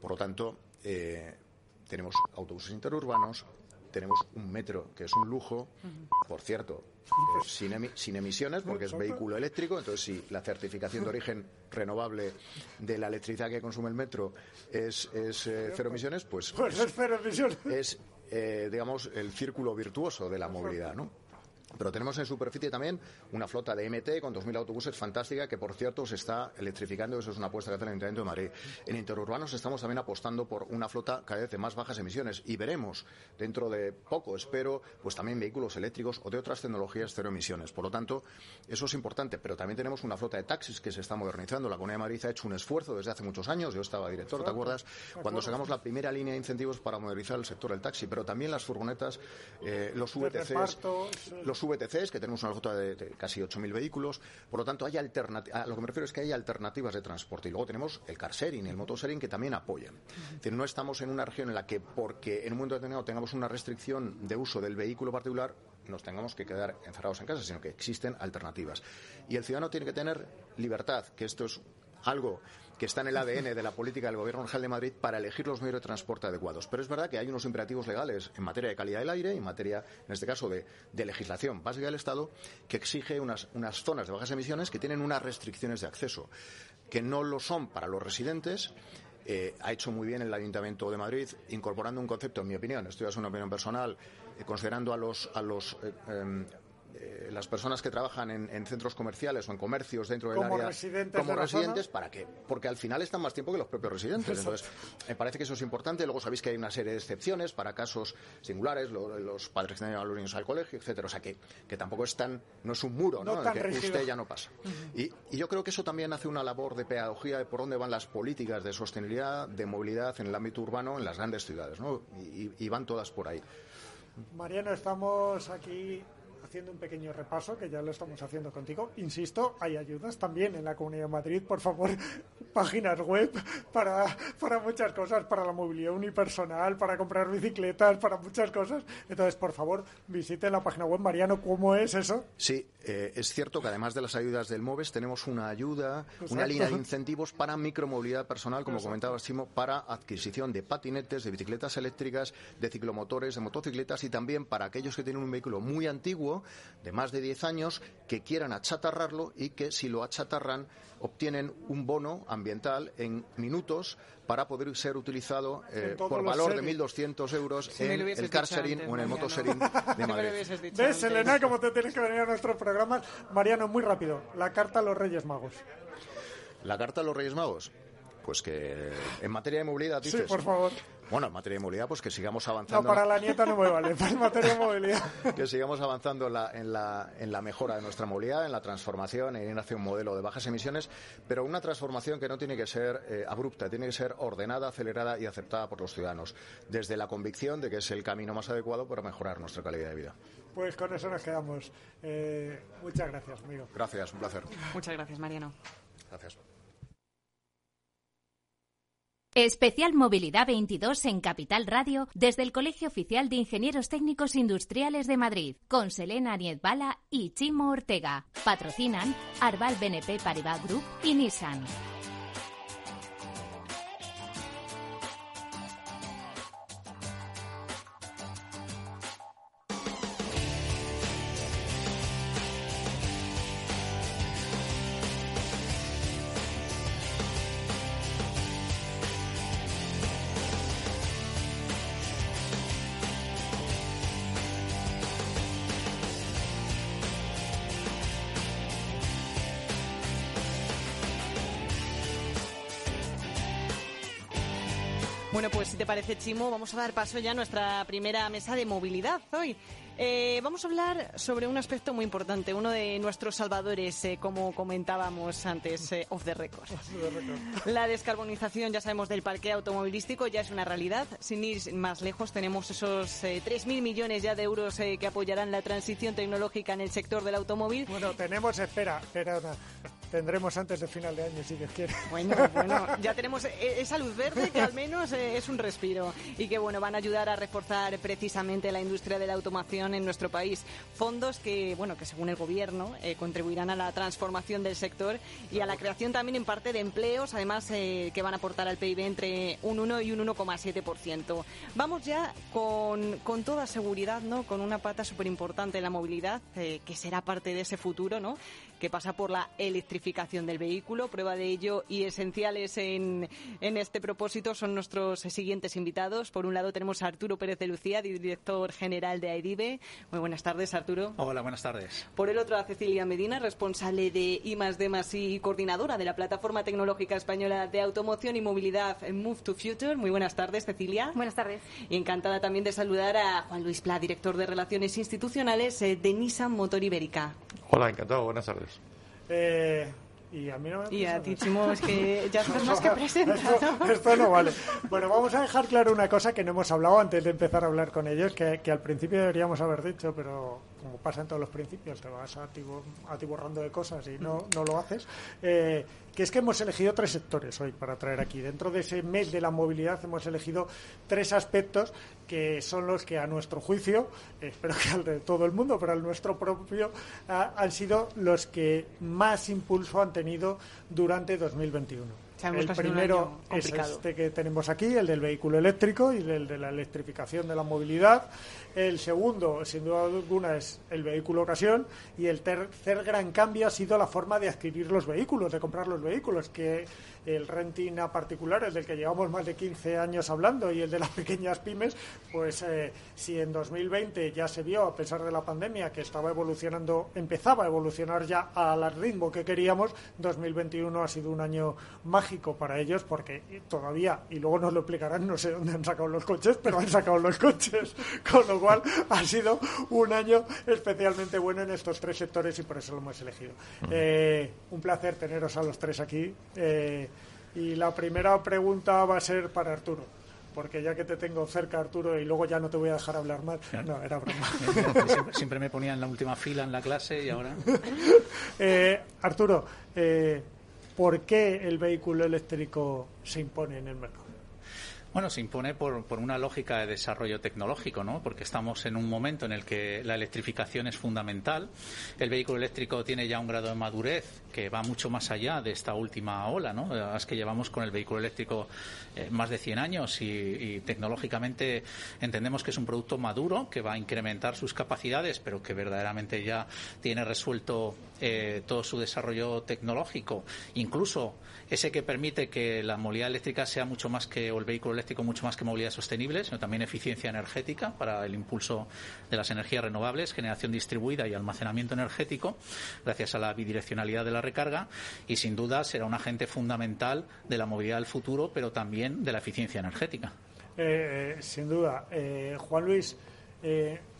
Por lo tanto, eh, tenemos autobuses interurbanos, tenemos un metro que es un lujo, por cierto, eh, sin, emisiones porque es vehículo eléctrico, entonces si la certificación de origen renovable de la electricidad que consume el metro es, es eh, cero emisiones, pues, pues es, cero emisiones. es digamos, el círculo virtuoso de la movilidad, ¿no? Pero tenemos en superficie también una flota de MT con 2.000 autobuses fantástica que, por cierto, se está electrificando. Eso es una apuesta que hace el Ayuntamiento de Madrid. En interurbanos estamos también apostando por una flota cada vez de más bajas emisiones y veremos dentro de poco, espero, pues también vehículos eléctricos o de otras tecnologías cero emisiones. Por lo tanto, eso es importante. Pero también tenemos una flota de taxis que se está modernizando. La Comunidad de Madrid ha hecho un esfuerzo desde hace muchos años. Yo estaba director, ¿te acuerdas? Cuando sacamos la primera línea de incentivos para modernizar el sector del taxi. Pero también las furgonetas, eh, los VTCs, los VTCs, que tenemos una flota de, casi 8.000 vehículos. Por lo tanto, hay a lo que me refiero es que hay alternativas de transporte. Y luego tenemos el car sharing y el motosharing que también apoyan. Es decir, no estamos en una región en la que, porque en un momento determinado tengamos una restricción de uso del vehículo particular, nos tengamos que quedar encerrados en casa, sino que existen alternativas. Y el ciudadano tiene que tener libertad, que esto es algo está en el ADN de la política del Gobierno Regional de Madrid para elegir los medios de transporte adecuados. Pero es verdad que hay unos imperativos legales en materia de calidad del aire, en materia, en este caso, de, legislación básica del Estado, que exige unas, unas zonas de bajas emisiones que tienen unas restricciones de acceso, que no lo son para los residentes. Eh, ha hecho muy bien el Ayuntamiento de Madrid incorporando un concepto, en mi opinión, esto ya es una opinión personal, eh, considerando a los, a los eh, em, eh, las personas que trabajan en, centros comerciales o en comercios dentro del área como residentes, ¿para qué? Porque al final están más tiempo que los propios residentes. Entonces, me parece que eso es importante. Luego sabéis que hay una serie de excepciones para casos singulares, los padres que tienen a los niños al colegio, etcétera. O sea, que, que tampoco es tan, no es un muro, ¿no? que usted ya no pasa. y, yo creo que eso también hace una labor de pedagogía de por dónde van las políticas de sostenibilidad, de movilidad en el ámbito urbano en las grandes ciudades, ¿no? y, y van todas por ahí. Mariano, estamos aquí haciendo un pequeño repaso, que ya lo estamos haciendo contigo. Insisto, hay ayudas también en la Comunidad de Madrid, por favor, páginas web para, para muchas cosas, para la movilidad unipersonal, para comprar bicicletas, para muchas cosas. Entonces, por favor, visite la página web. Mariano, ¿cómo es eso? Sí, eh, es cierto que además de las ayudas del MOVES, tenemos una ayuda, una línea de incentivos para micromovilidad personal, como comentaba Simo, para adquisición de patinetes, de bicicletas eléctricas, de ciclomotores, de motocicletas y también para aquellos que tienen un vehículo muy antiguo de más de 10 años que quieran achatarrarlo y que si lo achatarran obtienen un bono ambiental en minutos para poder ser utilizado eh, por valor de 1.200 euros en el car sharing o en el motosharing de Madrid. ¿Ves, Elena, cómo te tienes que venir a nuestros programas? Mariano, muy rápido, la carta a los Reyes Magos. La carta a los Reyes Magos. Pues que en materia de movilidad, dices. Sí, por favor. Bueno, en materia de movilidad, pues que sigamos avanzando. No, para la nieta no me vale, en materia de movilidad. que sigamos avanzando en la, en, la, en la mejora de nuestra movilidad, en la transformación, en ir hacia un modelo de bajas emisiones, pero una transformación que no tiene que ser eh, abrupta, tiene que ser ordenada, acelerada y aceptada por los ciudadanos, desde la convicción de que es el camino más adecuado para mejorar nuestra calidad de vida. Pues con eso nos quedamos. Eh, muchas gracias, amigo. Gracias, un placer. Muchas gracias, Mariano. Gracias. Especial Movilidad 22 en Capital Radio desde el Colegio Oficial de Ingenieros Técnicos Industriales de Madrid con Selena Bala y Chimo Ortega. Patrocinan Arbal BNP Paribas Group y Nissan. Bueno, pues si te parece, Chimo, vamos a dar paso ya a nuestra primera mesa de movilidad hoy. Eh, vamos a hablar sobre un aspecto muy importante, uno de nuestros salvadores, eh, como comentábamos antes, eh, off the record. La descarbonización, ya sabemos, del parque automovilístico ya es una realidad. Sin ir más lejos, tenemos esos 3.000 millones ya de euros que apoyarán la transición tecnológica en el sector del automóvil. Bueno, tenemos, espera, espera tendremos antes de final de año, si Dios quiere. Bueno, bueno, ya tenemos esa luz verde que al menos es un respiro y que, bueno, van a ayudar a reforzar precisamente la industria de la automación en nuestro país. Fondos que, bueno, que según el gobierno eh, contribuirán a la transformación del sector y a la creación también en parte de empleos, además eh, que van a aportar al PIB entre un 1 y un 1,7%. Vamos ya con, con, toda seguridad, ¿no? Con una pata súper importante en la movilidad, eh, que será parte de ese futuro, ¿no? Que pasa por la electrificación del vehículo. Prueba de ello y esenciales en, en este propósito son nuestros siguientes invitados. Por un lado tenemos a Arturo Pérez de Lucía, director general de AIDIBE muy buenas tardes, Arturo. Hola, buenas tardes. Por el otro, a Cecilia Medina, responsable de I D y coordinadora de la Plataforma Tecnológica Española de Automoción y Movilidad Move to Future. Muy buenas tardes, Cecilia. Buenas tardes. Y encantada también de saludar a Juan Luis Pla, director de Relaciones Institucionales eh, de Nissan Motor Ibérica. Hola, encantado. Buenas tardes. Eh, y a mí no Y a ti, Chimo, es que ya estás más que presentado. Esto, no vale. Bueno, vamos a dejar claro una cosa que no hemos hablado antes de empezar a hablar con ellos, que, que al principio deberíamos haber dicho, pero como pasa en todos los principios, te vas atiborrando de cosas y no, no lo haces. Eh, que es que hemos elegido tres sectores hoy para traer aquí. Dentro de ese mes de la movilidad hemos elegido tres aspectos que son los que a nuestro juicio, espero que al de todo el mundo, pero al nuestro propio, han sido los que más impulso han tenido durante 2021 el primero es este que tenemos aquí, el del vehículo eléctrico y el de la electrificación de la movilidad. El segundo, sin duda alguna, es el vehículo ocasión. Y el tercer gran cambio ha sido la forma de adquirir los vehículos, de comprar los vehículos, que el renting a particulares, del que llevamos más de 15 años hablando, y el de las pequeñas pymes, pues eh, si en 2020 ya se vio, a pesar de la pandemia, que estaba evolucionando, empezaba a evolucionar ya al ritmo que queríamos, 2021 ha sido un año mágico para ellos, porque todavía, y luego nos lo explicarán, no sé dónde han sacado los coches, pero han sacado los coches, con lo cual ha sido un año especialmente bueno en estos tres sectores y por eso lo hemos elegido. Eh, un placer teneros a los tres aquí. Eh, y la primera pregunta va a ser para Arturo porque ya que te tengo cerca, Arturo, y luego ya no te voy a dejar hablar más. No, era broma. Siempre, me ponía en la última fila en la clase y ahora. Eh, Arturo, eh, ¿por qué el vehículo eléctrico se impone en el mercado? Bueno, se impone por, por, una lógica de desarrollo tecnológico, ¿no? Porque estamos en un momento en el que la electrificación es fundamental. El vehículo eléctrico tiene ya un grado de madurez que va mucho más allá de esta última ola, ¿no? Es que llevamos con el vehículo eléctrico eh, más de 100 años y, tecnológicamente entendemos que es un producto maduro que va a incrementar sus capacidades, pero que verdaderamente ya tiene resuelto eh, todo su desarrollo tecnológico, incluso ese que permite que la movilidad eléctrica sea mucho más que, el vehículo eléctrico mucho más que movilidad sostenible, sino también eficiencia energética para el impulso de las energías renovables, generación distribuida y almacenamiento energético, gracias a la bidireccionalidad de la recarga, y sin duda será un agente fundamental de la movilidad del futuro, pero también de la eficiencia energética. Eh, eh, sin duda. Eh, Juan Luis,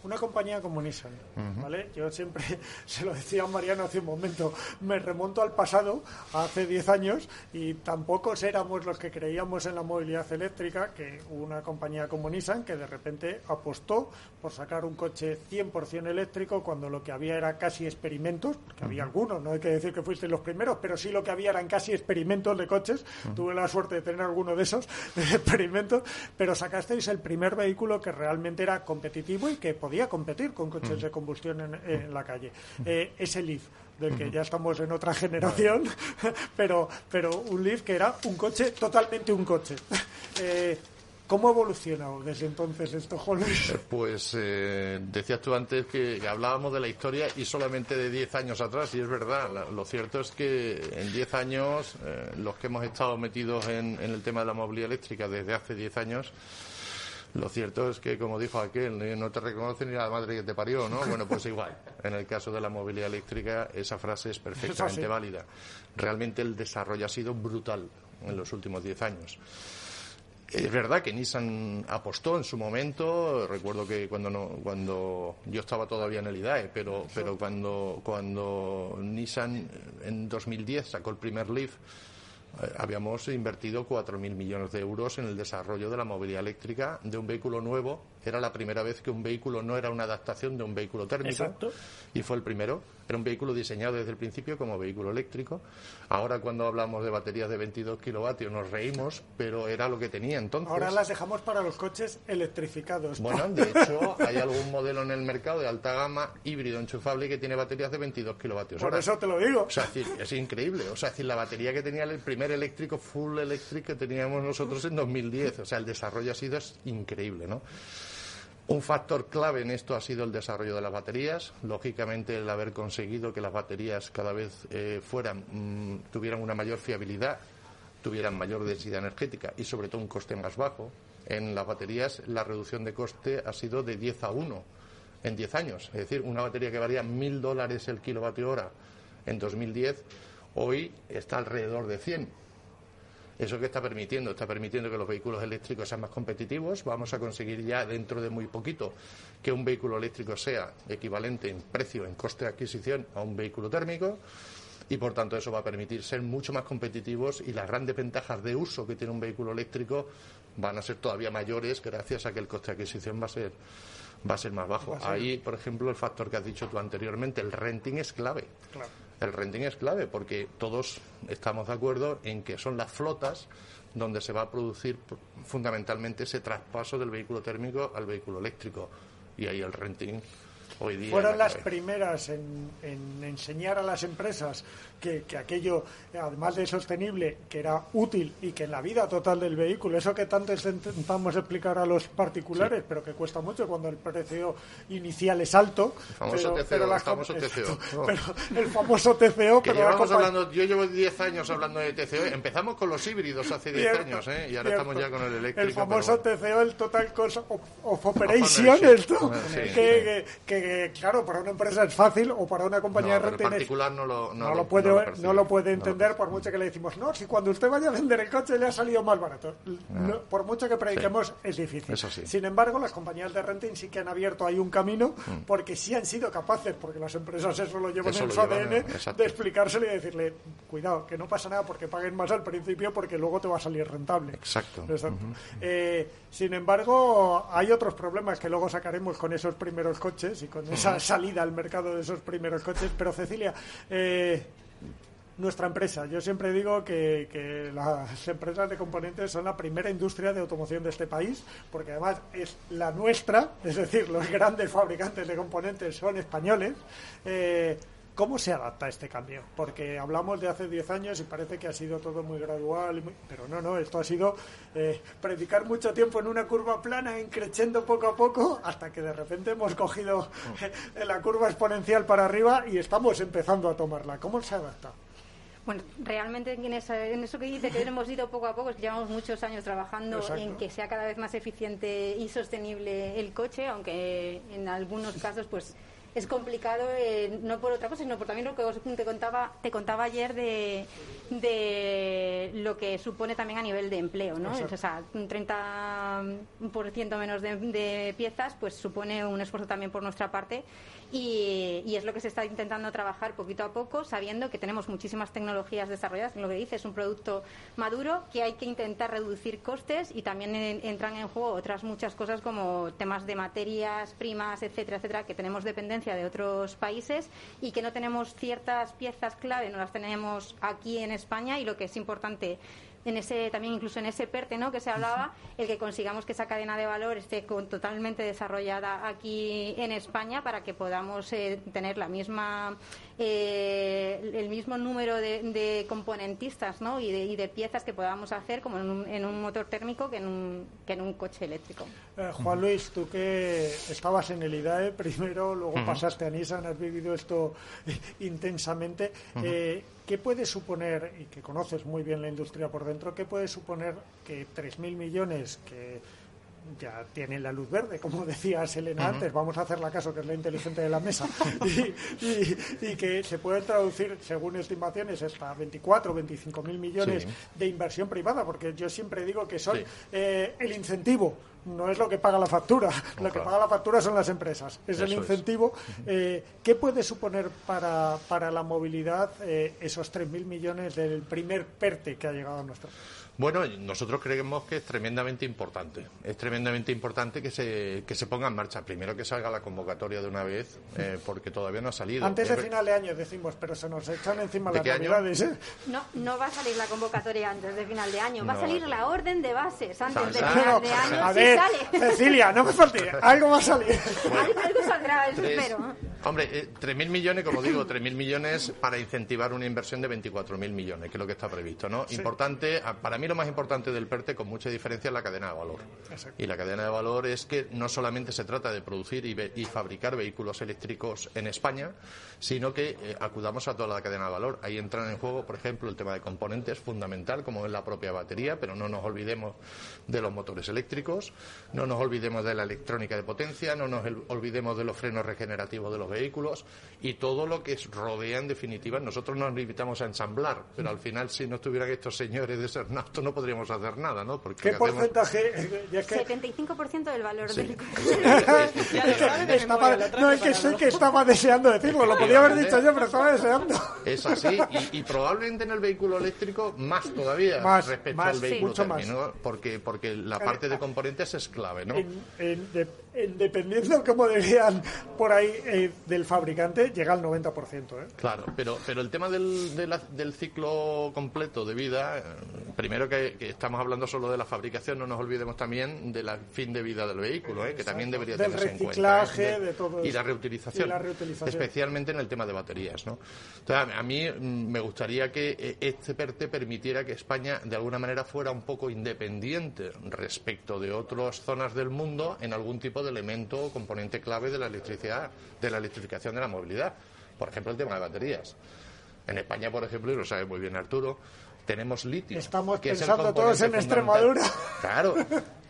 una compañía como Nissan, ¿vale? Yo siempre se lo decía a Mariano hace un momento, me remonto al pasado, hace 10 años, y tampoco éramos los que creíamos en la movilidad eléctrica, que una compañía como Nissan que de repente apostó por sacar un coche 100% eléctrico cuando lo que había era casi experimentos, que había algunos, no hay que decir que fuiste los primeros, pero sí lo que había eran casi experimentos de coches, tuve la suerte de tener alguno de esos experimentos, pero sacasteis el primer vehículo que realmente era competitivo y que podía a competir con coches de combustión en, la calle. Eh, ese Leaf, del que ya estamos en otra generación, pero, pero un Leaf que era un coche, totalmente un coche. Eh, ¿Cómo ha evolucionado desde entonces esto, Luis? Eh, pues eh, decías tú antes que, hablábamos de la historia y solamente de 10 años atrás, y es verdad. lo cierto es que en 10 años, los que hemos estado metidos en, en, el tema de la movilidad eléctrica desde hace 10 años, lo cierto es que, como dijo aquel, no te reconoce ni la madre que te parió, ¿no? Bueno, pues igual. En el caso de la movilidad eléctrica, esa frase es perfectamente válida. Realmente el desarrollo ha sido brutal en los últimos diez años. Es verdad que Nissan apostó en su momento, recuerdo que cuando no, cuando yo estaba todavía en el IDAE, pero, pero cuando, cuando Nissan en 2010 sacó el primer Leaf, eh, habíamos invertido 4.000 millones de euros en el desarrollo de la movilidad eléctrica de un vehículo nuevo. Era la primera vez que un vehículo no era una adaptación de un vehículo térmico. Y fue el primero. Era un vehículo diseñado desde el principio como vehículo eléctrico. Ahora cuando hablamos de baterías de 22 kilovatios nos reímos, pero era lo que tenía entonces. Ahora las dejamos para los coches electrificados. Bueno, de hecho hay algún modelo en el mercado de alta gama híbrido enchufable que tiene baterías de 22 kilovatios. Por eso te lo digo. O sea, es, increíble. O sea, es decir, la batería que tenía el primer eléctrico full electric que teníamos nosotros en 2010. O sea, el desarrollo ha sido increíble, ¿no? Un factor clave en esto ha sido el desarrollo de las baterías. Lógicamente, el haber conseguido que las baterías cada vez eh, fueran, mm, tuvieran una mayor fiabilidad, tuvieran mayor densidad energética y, sobre todo, un coste más bajo. En las baterías, la reducción de coste ha sido de 10 a 1 en 10 años. Es decir, una batería que valía 1.000 dólares el kilovatio hora en 2010, hoy está alrededor de 100 ¿Eso qué está permitiendo? Está permitiendo que los vehículos eléctricos sean más competitivos. Vamos a conseguir ya dentro de muy poquito que un vehículo eléctrico sea equivalente en precio, en coste de adquisición a un vehículo térmico y por tanto eso va a permitir ser mucho más competitivos y las grandes ventajas de uso que tiene un vehículo eléctrico van a ser todavía mayores gracias a que el coste de adquisición va a ser va a ser más bajo. Ahí, por ejemplo, el factor que has dicho tú anteriormente, el renting es clave. Claro el renting es clave porque todos estamos de acuerdo en que son las flotas donde se va a producir fundamentalmente ese traspaso del vehículo térmico al vehículo eléctrico. Y ahí el renting fueron las primeras en, enseñar a las empresas que, aquello, además de sostenible, que era útil y que en la vida total del vehículo, eso que tanto intentamos explicar a los particulares, pero que cuesta mucho cuando el precio inicial es alto. El famoso TCO. el famoso TCO. Pero el famoso TCO. hablando, yo llevo 10 años hablando de TCO. Empezamos con los híbridos hace 10 años, ¿eh? y ahora estamos ya con el eléctrico. El famoso TCO, el Total Cost of, Operation, esto, que, claro, para una empresa es fácil o para una compañía de renting particular no lo, no, lo, puede, no lo, puede entender por mucho que le decimos, no, si cuando usted vaya a vender el coche le ha salido más barato. Ah. por mucho que prediquemos es difícil. Sin embargo, las compañías de renting sí que han abierto ahí un camino mm. porque sí han sido capaces, porque las empresas eso lo llevan en su ADN, de explicárselo y decirle, cuidado, que no pasa nada porque paguen más al principio porque luego te va a salir rentable. Exacto. Eh, sin embargo, hay otros problemas que luego sacaremos con esos primeros coches y con esa salida al mercado de esos primeros coches. Pero Cecilia, eh, nuestra empresa. Yo siempre digo que, que, las empresas de componentes son la primera industria de automoción de este país, porque además es la nuestra, es decir, los grandes fabricantes de componentes son españoles. Eh, ¿Cómo se adapta a este cambio? Porque hablamos de hace 10 años y parece que ha sido todo muy gradual, pero no, no, esto ha sido eh, predicar mucho tiempo en una curva plana, creciendo poco a poco, hasta que de repente hemos cogido eh, la curva exponencial para arriba y estamos empezando a tomarla. ¿Cómo se adapta? Bueno, realmente en, en eso que dice que hemos ido poco a poco, llevamos muchos años trabajando en que sea cada vez más eficiente y sostenible el coche, aunque en algunos casos pues es complicado eh, no por otra cosa, sino por también lo que te contaba, te contaba ayer de, de lo que supone también a nivel de empleo, ¿no? O sea, un 30% menos de, de piezas, pues supone un esfuerzo también por nuestra parte y, es lo que se está intentando trabajar poquito a poco, sabiendo que tenemos muchísimas tecnologías desarrolladas. Lo que dice es un producto maduro que hay que intentar reducir costes y también entran en juego otras muchas cosas como temas de materias primas, etcétera, etcétera, que tenemos dependencia de otros países y que no tenemos ciertas piezas clave, no las tenemos aquí en España y lo que es importante en ese también incluso en ese PERTE ¿no? que se hablaba, el que consigamos que esa cadena de valor esté totalmente desarrollada aquí en España para que podamos eh, tener la misma eh, el mismo número de, componentistas ¿no? y, de, piezas que podamos hacer como en un, motor térmico que en un, que en un coche eléctrico. Eh, Juan Luis, tú que estabas en el IDAE primero, luego pasaste a Nissan, has vivido esto intensamente. ¿Qué puede suponer, y que conoces muy bien la industria por dentro, qué puede suponer que 3.000 millones que ya tienen la luz verde, como decía Selena antes, vamos a hacer la caso, que es la inteligente de la mesa, y, que se puede traducir, según estimaciones, hasta 24 o 25 mil millones de inversión privada, porque yo siempre digo que son eh, el incentivo no es lo que paga la factura. lo que paga la factura son las empresas. Es el incentivo. Eh, ¿Qué puede suponer para, para la movilidad eh, esos 3.000 millones del primer PERTE que ha llegado a nuestro país? Bueno, nosotros creemos que es tremendamente importante. Es tremendamente importante que se, que se ponga en marcha. Primero que salga la convocatoria de una vez, eh, porque todavía no ha salido. Antes de final de año decimos, pero se nos echan encima las navidades. ¿eh? No, no va a salir la convocatoria antes de final de año. Va a salir la orden de bases antes de final de año. A ver, Cecilia, no me falte. Algo va a salir. algo saldrá, eso espero. Hombre, eh, 3.000 millones, como digo, 3.000 millones para incentivar una inversión de 24.000 millones, que es lo que está previsto, ¿no? Importante, para mí lo más importante del PERTE, con mucha diferencia, es la cadena de valor. Y la cadena de valor es que no solamente se trata de producir y, fabricar vehículos eléctricos en España, sino que eh, acudamos a toda la cadena de valor. Ahí entran en juego, por ejemplo, el tema de componentes fundamental, como es la propia batería, pero no nos olvidemos de los motores eléctricos, no nos olvidemos de la electrónica de potencia, no nos olvidemos de los frenos regenerativos de los vehículos y todo lo que rodea en definitiva. Nosotros nos limitamos a ensamblar, pero al final si no estuvieran estos señores de Sernauto no podríamos hacer nada, ¿no? Porque ¿Qué porcentaje? 75% del valor del No, es que sé que estaba deseando decirlo, lo podía haber dicho yo, pero estaba deseando. Es así, y, probablemente en el vehículo eléctrico más todavía más, respecto al vehículo término, porque, porque la parte de componentes es clave, ¿no? Dependiendo cómo dirían por ahí eh, del fabricante, llega al 90%. ¿eh? Claro, pero, pero el tema del, del ciclo completo de vida, eh, primero que, estamos hablando solo de la fabricación, no nos olvidemos también del fin de vida del vehículo, ¿eh? que también debería tenerse en cuenta. De, todo y, la reutilización, especialmente en el tema de baterías. ¿no? Entonces, a mí mm, me gustaría que este PERTE permitiera que España de alguna manera fuera un poco independiente respecto de otras zonas del mundo en algún tipo de elemento o componente clave de la electricidad, de la electrificación de la movilidad. Por ejemplo, el tema de baterías. En España, por ejemplo, y lo sabe muy bien Arturo, tenemos litio. Estamos pensando todos en Extremadura. Claro,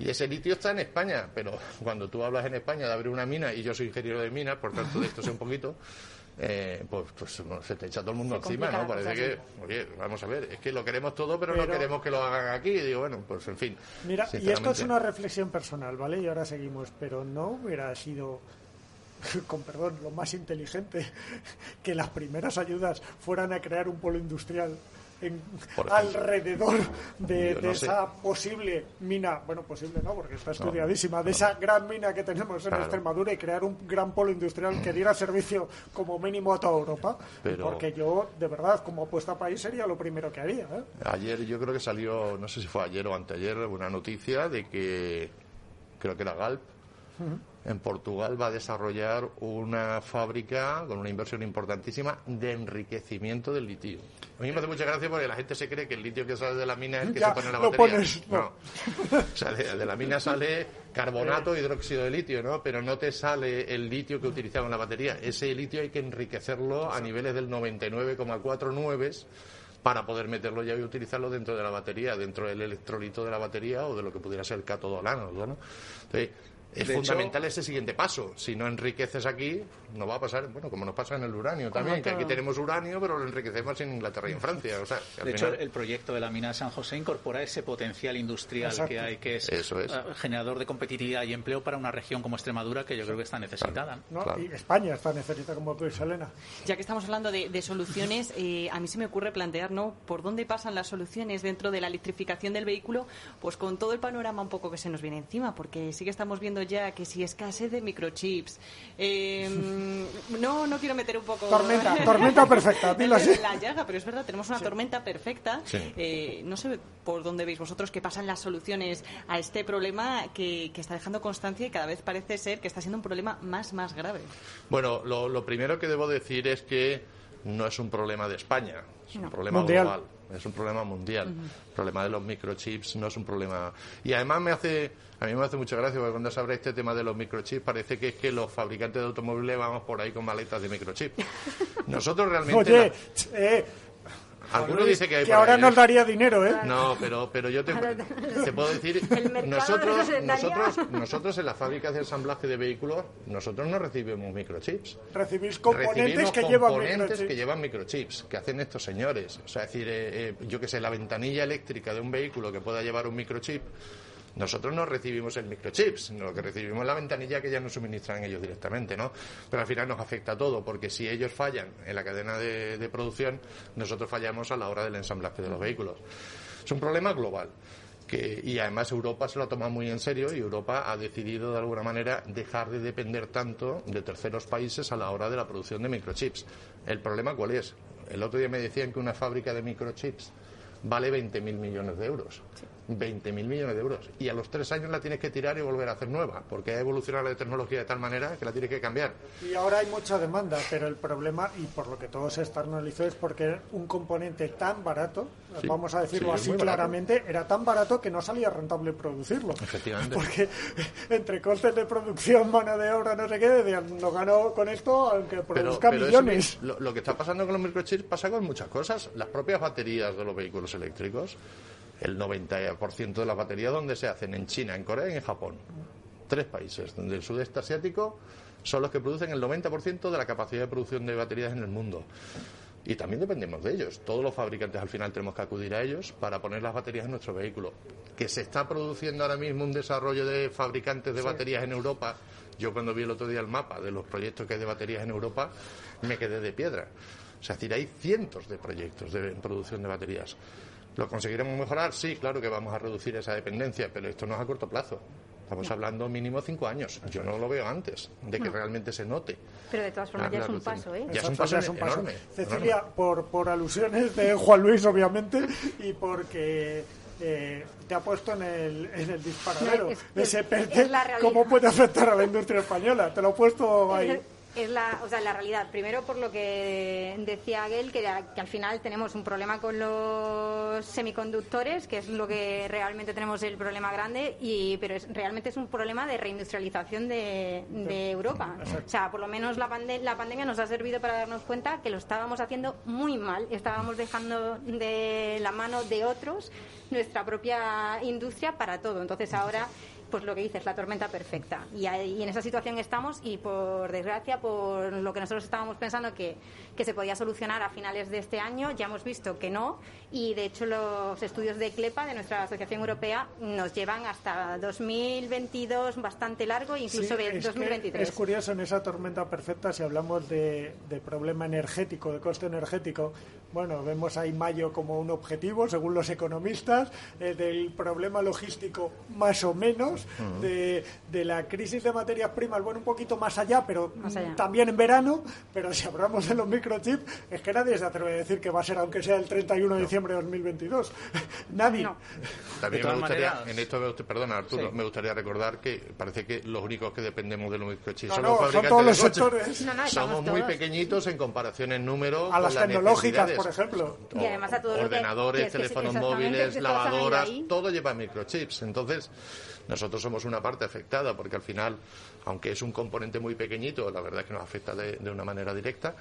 y ese litio está en España, pero cuando tú hablas en España de abrir una mina, y yo soy ingeniero de mina, por tanto de esto sé un poquito, eh, pues, pues se te echa todo el mundo encima, ¿no? Parece que, oye, vamos a ver, es que lo queremos todo, pero, no queremos que lo hagan aquí. Y digo, bueno, pues en fin. Mira, y esto es una reflexión personal, ¿vale? Y ahora seguimos, pero no hubiera sido con perdón, lo más inteligente, que las primeras ayudas fueran a crear un polo industrial alrededor de, esa posible mina, bueno, posible no, porque está estudiadísima, de esa gran mina que tenemos en Extremadura y crear un gran polo industrial que diera servicio como mínimo a toda Europa. Porque yo, de verdad, como apuesta país, sería lo primero que haría. ¿eh? Ayer yo creo que salió, no sé si fue ayer o anteayer, una noticia de que creo que era Galp en Portugal va a desarrollar una fábrica con una inversión importantísima de enriquecimiento del litio. A mí me hace mucha gracia porque la gente se cree que el litio que sale de la mina es el que se pone en la batería. no. o sea, de, la mina sale carbonato, hidróxido de litio, ¿no? Pero no te sale el litio que utilizamos en la batería. Ese litio hay que enriquecerlo a niveles del 99,49 para poder meterlo ya y utilizarlo dentro de la batería, dentro del electrolito de la batería o de lo que pudiera ser el cátodo ¿no? Entonces, es fundamental ese siguiente paso. Si no enriqueces aquí, no va a pasar, bueno, como nos pasa en el uranio también, que aquí tenemos uranio, pero lo enriquecemos en Inglaterra y en Francia. O sea, de hecho, el proyecto de la mina de San José incorpora ese potencial industrial que hay, que es, eh, generador de competitividad y empleo para una región como Extremadura, que yo creo que está necesitada. Y España está necesitada, como tú dices, Elena. Ya que estamos hablando de, soluciones, eh, a mí se me ocurre plantear, ¿no? ¿Por dónde pasan las soluciones dentro de la electrificación del vehículo? Pues con todo el panorama un poco que se nos viene encima, porque sí que estamos viendo ya que si escasez de microchips. Em, no, no quiero meter un poco. Tormenta, tormenta perfecta, dilo así. La llaga, pero es verdad, tenemos una tormenta perfecta. Eh, no sé por dónde veis vosotros que pasan las soluciones a este problema que, está dejando constancia y cada vez parece ser que está siendo un problema más, más grave. Bueno, lo, primero que debo decir es que no es un problema de España, es un problema global es un problema mundial. El problema de los microchips no es un problema. Y además me hace, a mí me hace mucha gracia porque cuando se abre este tema de los microchips parece que es que los fabricantes de automóviles vamos por ahí con maletas de microchips. Nosotros realmente. Oye, eh, Alguno dice que hay que ahora ahí, nos ¿eh? daría dinero, ¿eh? No, pero, pero yo te, te puedo decir, nosotros, nosotros, nosotros en las fábricas de ensamblaje de vehículos, nosotros no recibimos microchips. Recibís componentes Recibimos que llevan componentes microchips. que llevan microchips, que hacen estos señores. O sea, es decir, eh, eh, yo que sé, la ventanilla eléctrica de un vehículo que pueda llevar un microchip, nosotros no recibimos el microchip, sino lo que recibimos es la ventanilla que ya nos suministran ellos directamente, ¿no? Pero al final nos afecta todo, porque si ellos fallan en la cadena de, de producción, nosotros fallamos a la hora del ensamblaje de los vehículos. Es un problema global. Que, y además Europa se lo ha tomado muy en serio y Europa ha decidido de alguna manera dejar de depender tanto de terceros países a la hora de la producción de microchips. ¿El problema cuál es? El otro día me decían que una fábrica de microchips vale 20.000 millones de euros. 20.000 millones de euros. Y a los tres años la tienes que tirar y volver a hacer nueva, porque ha evolucionado la tecnología de tal manera que la tienes que cambiar. Y ahora hay mucha demanda, pero el problema, y por lo que todo se externalizó, es porque un componente tan barato, Sí, vamos a decirlo sí, así barato. claramente, era tan barato que no salía rentable producirlo. Efectivamente. Porque entre costes de producción, mano de obra, no sé qué, decían, no ganó con esto, aunque produzca eso millones. mi- lo, lo que está pasando con los microchips pasa con muchas cosas. Las propias baterías de los vehículos eléctricos, el 90% de las baterías donde se hacen en China, en Corea y en Japón. Tres países donde el sudeste asiático son los que producen el 90% de la capacidad de producción de baterías en el mundo. Y también dependemos de ellos. Todos los fabricantes al final tenemos que acudir a ellos para poner las baterías en nuestro vehículo. Que se está produciendo ahora mismo un desarrollo de fabricantes de Sí. baterías en Europa. Yo cuando vi el otro día el mapa de los proyectos que hay de baterías en Europa, me quedé de piedra. O sea, es decir, hay cientos de proyectos de producción de baterías. ¿Lo conseguiremos mejorar? Sí, claro que vamos a reducir esa dependencia, pero esto no es a corto plazo. Estamos hablando mínimo cinco años. Yo no lo veo antes de que No. realmente se note. Pero de todas formas ya es un paso, ¿eh? Ya es un paso ya es un paso. enorme. Cecilia, por, por alusiones de Juan Luis, obviamente, y porque eh, te ha puesto en el, en el disparadero. Es- Ese es-. ¿cómo puede afectar a la industria española? Te lo he puesto ahí. Es, la, o sea, la realidad. Primero, por lo que decía Agel, que, al final tenemos un problema con los semiconductores, que es lo que realmente tenemos el problema grande, y pero es, realmente es un problema de reindustrialización de, de Europa. O sea, por lo menos la, pande- la pandemia nos ha servido para darnos cuenta que lo estábamos haciendo muy mal. Estábamos dejando de la mano de otros nuestra propia industria para todo. Entonces ahora pues lo que dices, la tormenta perfecta. Y, ahí- y en esa situación estamos y por desgracia, por lo que nosotros estábamos pensando que, que se podía solucionar a finales de este año, ya hemos visto que no. Y de hecho los estudios de CLEPA, de nuestra Asociación Europea, nos llevan hasta 2022 bastante largo, incluso Sí, es que 2023. es curioso en esa tormenta perfecta si hablamos de, de problema energético, de coste energético. Bueno, vemos ahí mayo como un objetivo, según los economistas, eh, del problema logístico más o menos, de, de la crisis de materias primas, bueno, un poquito más allá, pero Más allá. también en verano. Pero si hablamos de los microchips, es que nadie se atreve a decir que va a ser, aunque sea el 31 de diciembre de 2022. nadie. También De me gustaría, maneras- en esto, perdona Arturo, Sí. me gustaría recordar que parece que los únicos que dependemos de los microchips No, son no, los son fabricantes todos de los coches. sectores. No, no, Somos muy todos. pequeñitos en comparación en número A con las las tecnológicas. Por ejemplo. Y además a todo lo que- ordenadores, que que teléfonos móviles, lavadoras, todo lleva microchips. Entonces, nosotros somos una parte afectada porque al final, aunque es un componente muy pequeñito, la verdad es que nos afecta de, de una manera directa.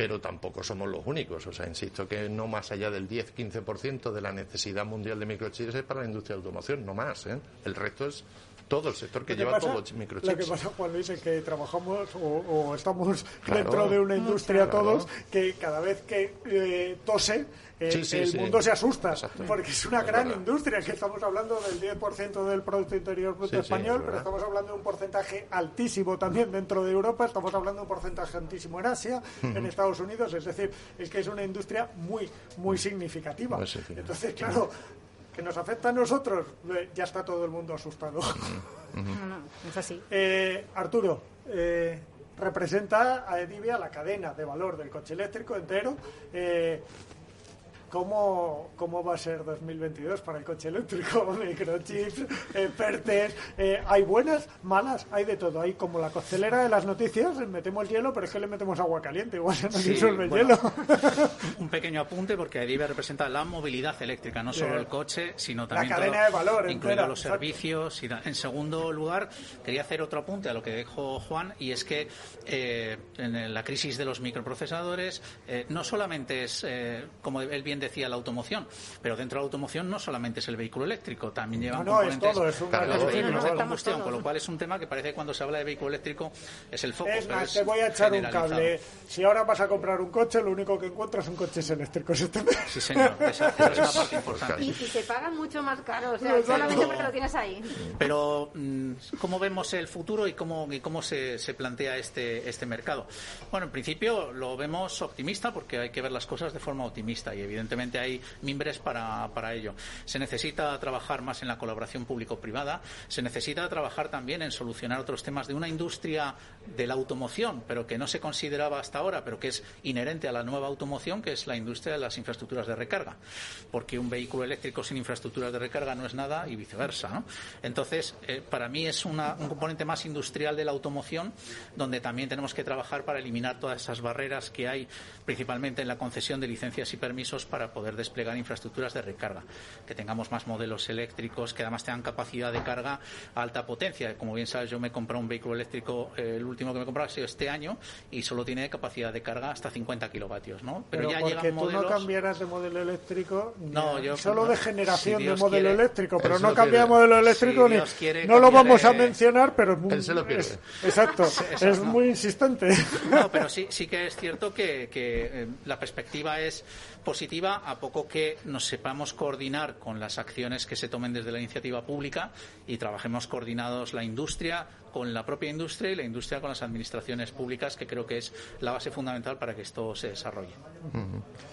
Pero tampoco somos los únicos. O sea, insisto que no más allá del 10-15% de la necesidad mundial de microchips es para la industria de automoción, no más. ¿eh? El resto es todo el sector que Lo que lleva pasa- todo Lo que microchips. pasa, Juan Luis, es que trabajamos o, o estamos Claro. dentro de una industria Claro. todos que cada vez que eh, tose eh, Sí, sí, el sí. mundo se asusta Exacto. porque es una Es gran verdad. industria que estamos hablando del 10% del Producto Interior Bruto Sí, sí, español, es pero estamos hablando de un porcentaje altísimo también dentro de Europa, estamos hablando de un porcentaje altísimo en Asia, en. Estados Unidos, es decir, es que es una industria muy, muy significativa. Entonces, claro, que nos afecta a nosotros, eh, ya está todo el mundo asustado. No, no, es así. Eh, Arturo, eh, representa a Edivia la cadena de valor del coche eléctrico entero. Eh, ¿Cómo, ¿Cómo va a ser 2022 para el coche eléctrico? Microchips, eh, PERTES, eh, ¿hay buenas, malas? Hay de todo. Hay como la costelera de las noticias, metemos hielo, pero es que le metemos agua caliente, igual se nos Sí, disuelve el bueno. hielo. Un pequeño apunte porque ADIVE representa la movilidad eléctrica, no solo el coche, sino también la cadena de valor, incluidos los servicios. Y en segundo lugar, quería hacer otro apunte a lo que dijo Juan y es que eh, en la crisis de los microprocesadores eh, no solamente es, eh, como él bien decía, la automoción, pero dentro de la automoción no solamente es el vehículo eléctrico, también lleva no, es todo, es un vehículos de combustión, con lo cual es un tema que parece que cuando se habla de vehículo eléctrico es el foco. Es más, te voy a echar un cable. Si ahora vas a comprar un coche, lo único que encuentras son coches eléctricos. Sí, señor, esa, es la parte importante. Y, se pagan mucho más caro, o sea, solamente porque lo tienes ahí. Pero, mm, ¿cómo vemos el futuro y cómo, y cómo se, se plantea este, este mercado? Bueno, en principio lo vemos optimista porque hay que ver las cosas de forma optimista y evidentemente hay mimbres para, para ello. Se necesita trabajar más en la colaboración público-privada, se necesita trabajar también en solucionar otros temas de una industria de la automoción, pero que no se consideraba hasta ahora, pero que es inherente a la nueva automoción, que es la industria de las infraestructuras de recarga. Porque un vehículo eléctrico sin infraestructuras de recarga no es nada y viceversa. Entonces, eh, para mí es un componente más industrial de la automoción, donde también tenemos que trabajar para eliminar todas esas barreras que hay, principalmente en la concesión de licencias y permisos para poder desplegar infraestructuras de recarga. Que tengamos más modelos eléctricos, que además tengan capacidad de carga a alta potencia. Como bien sabes, yo me he comprado un vehículo eléctrico, eh, el último que me he comprado ha sido este año, y solo tiene capacidad de carga hasta 50 kilovatios. ¿no? Pero, ya porque tú no cambiaras de modelo eléctrico, no, yo, solo de generación de modelo eléctrico, pero no cambia de modelo eléctrico ni. No lo vamos a mencionar, pero es muy. exacto, es muy insistente. No, pero sí, sí que es cierto que, que eh, la perspectiva es positiva a poco que nos sepamos coordinar con las acciones que se tomen desde la iniciativa pública y trabajemos coordinados la industria con la propia industria y la industria con las administraciones públicas, que creo que es la base fundamental para que esto se desarrolle.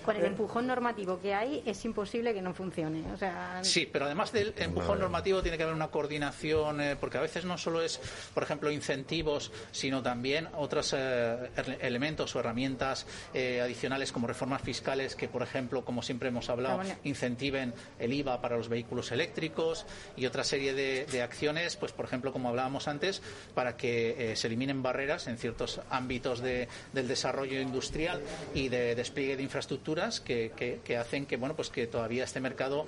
Con el empujón normativo que hay, es imposible que no funcione. O sea... Sí, pero además del empujón normativo tiene que haber una coordinación, eh, porque a veces no solo es, por ejemplo, incentivos, sino también otros eh, elementos o herramientas eh, adicionales como reformas fiscales que, por ejemplo, como siempre hemos hablado, incentiven el IVA para los vehículos eléctricos y otra serie de, de acciones, pues, por ejemplo, como hablábamos antes, para que eh, se eliminen barreras en ciertos ámbitos de, del desarrollo industrial y de despliegue de infraestructuras que, que, hacen que bueno pues que todavía este mercado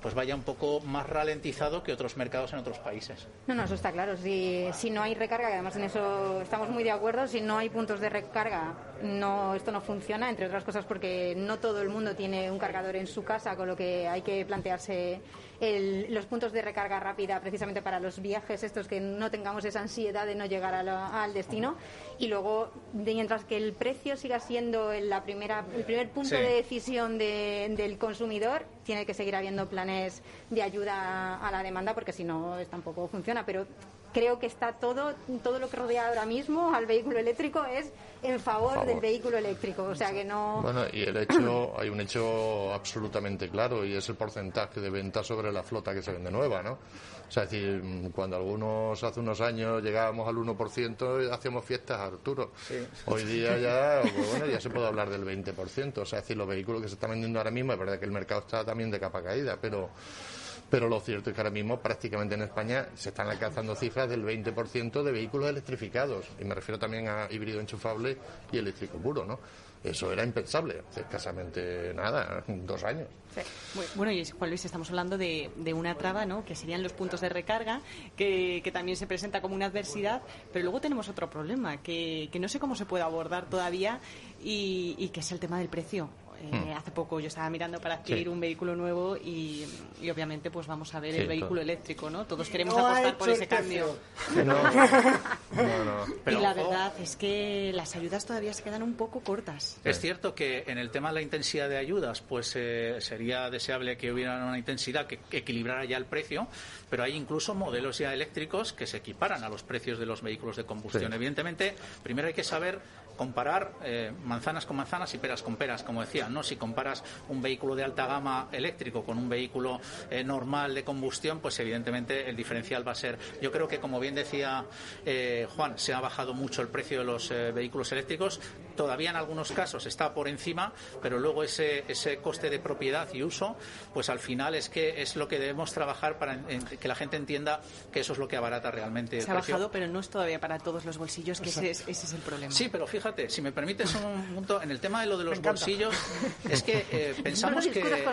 pues vaya un poco más ralentizado que otros mercados en otros países. No, no, eso está claro. Si, si no hay recarga, que además en eso estamos muy de acuerdo, si no hay puntos de recarga, no, esto no funciona, entre otras cosas porque no todo el mundo tiene un cargador en su casa, con lo que hay que plantearse los puntos de recarga rápida precisamente para los viajes estos que no tengamos esa ansiedad de no llegar al destino y luego mientras que el precio siga siendo la primera, el primer punto de decisión del consumidor tiene que seguir habiendo planes de ayuda a la demanda porque si no tampoco funciona pero creo que está todo, todo lo que rodea ahora mismo al vehículo eléctrico es en favor, del vehículo eléctrico. O sea que no. Bueno, y el hecho, hay un hecho absolutamente claro y es el porcentaje de venta sobre la flota que se vende nueva, ¿no? O sea, es decir, cuando algunos hace unos años llegábamos al 1%, hacíamos fiestas, Arturo. Hoy día ya, pues bueno, ya se puede hablar del 20%. O sea, es decir, los vehículos que se están vendiendo ahora mismo, es verdad que el mercado está también de capa caída, pero pero lo cierto es que ahora mismo prácticamente en España se están alcanzando cifras del 20% de vehículos electrificados, y me refiero también a híbrido enchufable y eléctrico puro, ¿no? Eso era impensable hace escasamente nada, dos años. Bueno, y Juan Luis, estamos hablando de, una traba, ¿no? Que serían los puntos de recarga, que, también se presenta como una adversidad, pero luego tenemos otro problema, que, no sé cómo se puede abordar todavía, y que es el tema del precio. Eh, hmm. Hace poco yo estaba mirando para adquirir un vehículo nuevo y, obviamente pues vamos a ver el vehículo eléctrico, ¿no? Todos queremos apostar por ese cambio. y la verdad es que las ayudas todavía se quedan un poco cortas. Es cierto que en el tema de la intensidad de ayudas pues eh, sería deseable que hubiera una intensidad que, equilibrara ya el precio, pero hay incluso modelos ya eléctricos que se equiparan a los precios de los vehículos de combustión. Evidentemente, primero hay que saber comparar eh, manzanas con manzanas y peras con peras, como decía, ¿no? Si comparas un vehículo de alta gama eléctrico con un vehículo eh, normal de combustión, pues evidentemente el diferencial va a ser. Yo creo que, como bien decía eh, Juan, se ha bajado mucho el precio de los vehículos eléctricos todavía en algunos casos está por encima, pero luego ese, ese coste de propiedad y uso, pues al final es que es lo que debemos trabajar para que la gente entienda que eso es lo que abarata realmente. Se ha bajado, pero no es todavía para todos los bolsillos, que ese es, ese es, el problema. Sí, pero fíjate, si me permites un punto, en el tema de lo de los bolsillos, es que eh, pensamos que...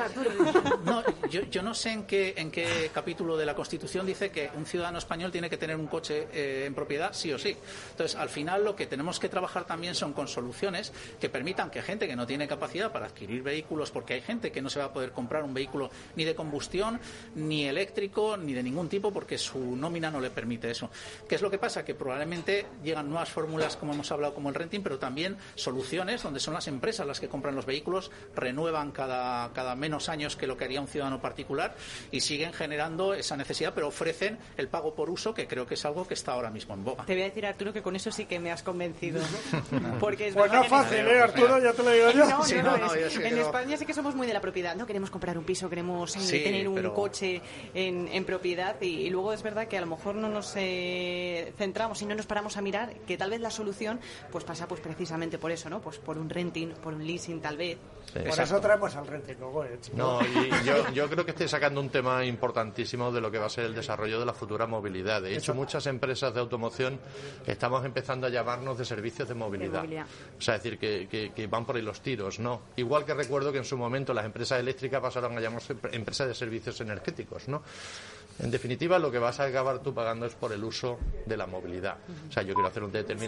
No, yo, yo, no sé en qué, en qué capítulo de la Constitución dice que un ciudadano español tiene que tener un coche eh, en propiedad, sí o sí. Entonces, al final lo que tenemos que trabajar también son con soluciones que permitan que gente que no tiene capacidad para adquirir vehículos, porque hay gente que no se va a poder comprar un vehículo ni de combustión, ni eléctrico, ni de ningún tipo, porque su nómina no le permite eso. ¿Qué es lo que pasa? Que probablemente llegan nuevas fórmulas, como hemos hablado, como el renting, pero también soluciones donde son las empresas las que compran los vehículos, renuevan cada, cada menos años que lo que haría un ciudadano particular y siguen generando esa necesidad, pero ofrecen el pago por uso, que creo que es algo que está ahora mismo en boga. Te voy a decir, Arturo, que con eso sí que me has convencido. Porque es pues no fácil, ¿eh, Arturo? Ya te lo digo yo. en España sí que somos muy de la propiedad, ¿no? Queremos comprar un piso, queremos eh, tener un coche en, propiedad y, luego es verdad que a lo mejor no nos eh, centramos y no nos paramos a mirar que tal vez la solución pues pasa pues precisamente por eso, ¿no? Pues por un renting, por un leasing tal vez. por eso traemos al renting luego, ¿eh, No, y yo, yo creo que estoy sacando un tema importantísimo de lo que va a ser el desarrollo de la futura movilidad. De hecho, muchas empresas de automoción estamos empezando a llamarnos de servicios de movilidad. O sea, es decir, que, que, van por ahí los tiros, ¿no? Igual que recuerdo que en su momento las empresas eléctricas pasaron a llamarse empresas de servicios energéticos, ¿no? En definitiva, lo que vas a acabar tú pagando es por el uso de la movilidad. O sea, yo quiero hacer un determinado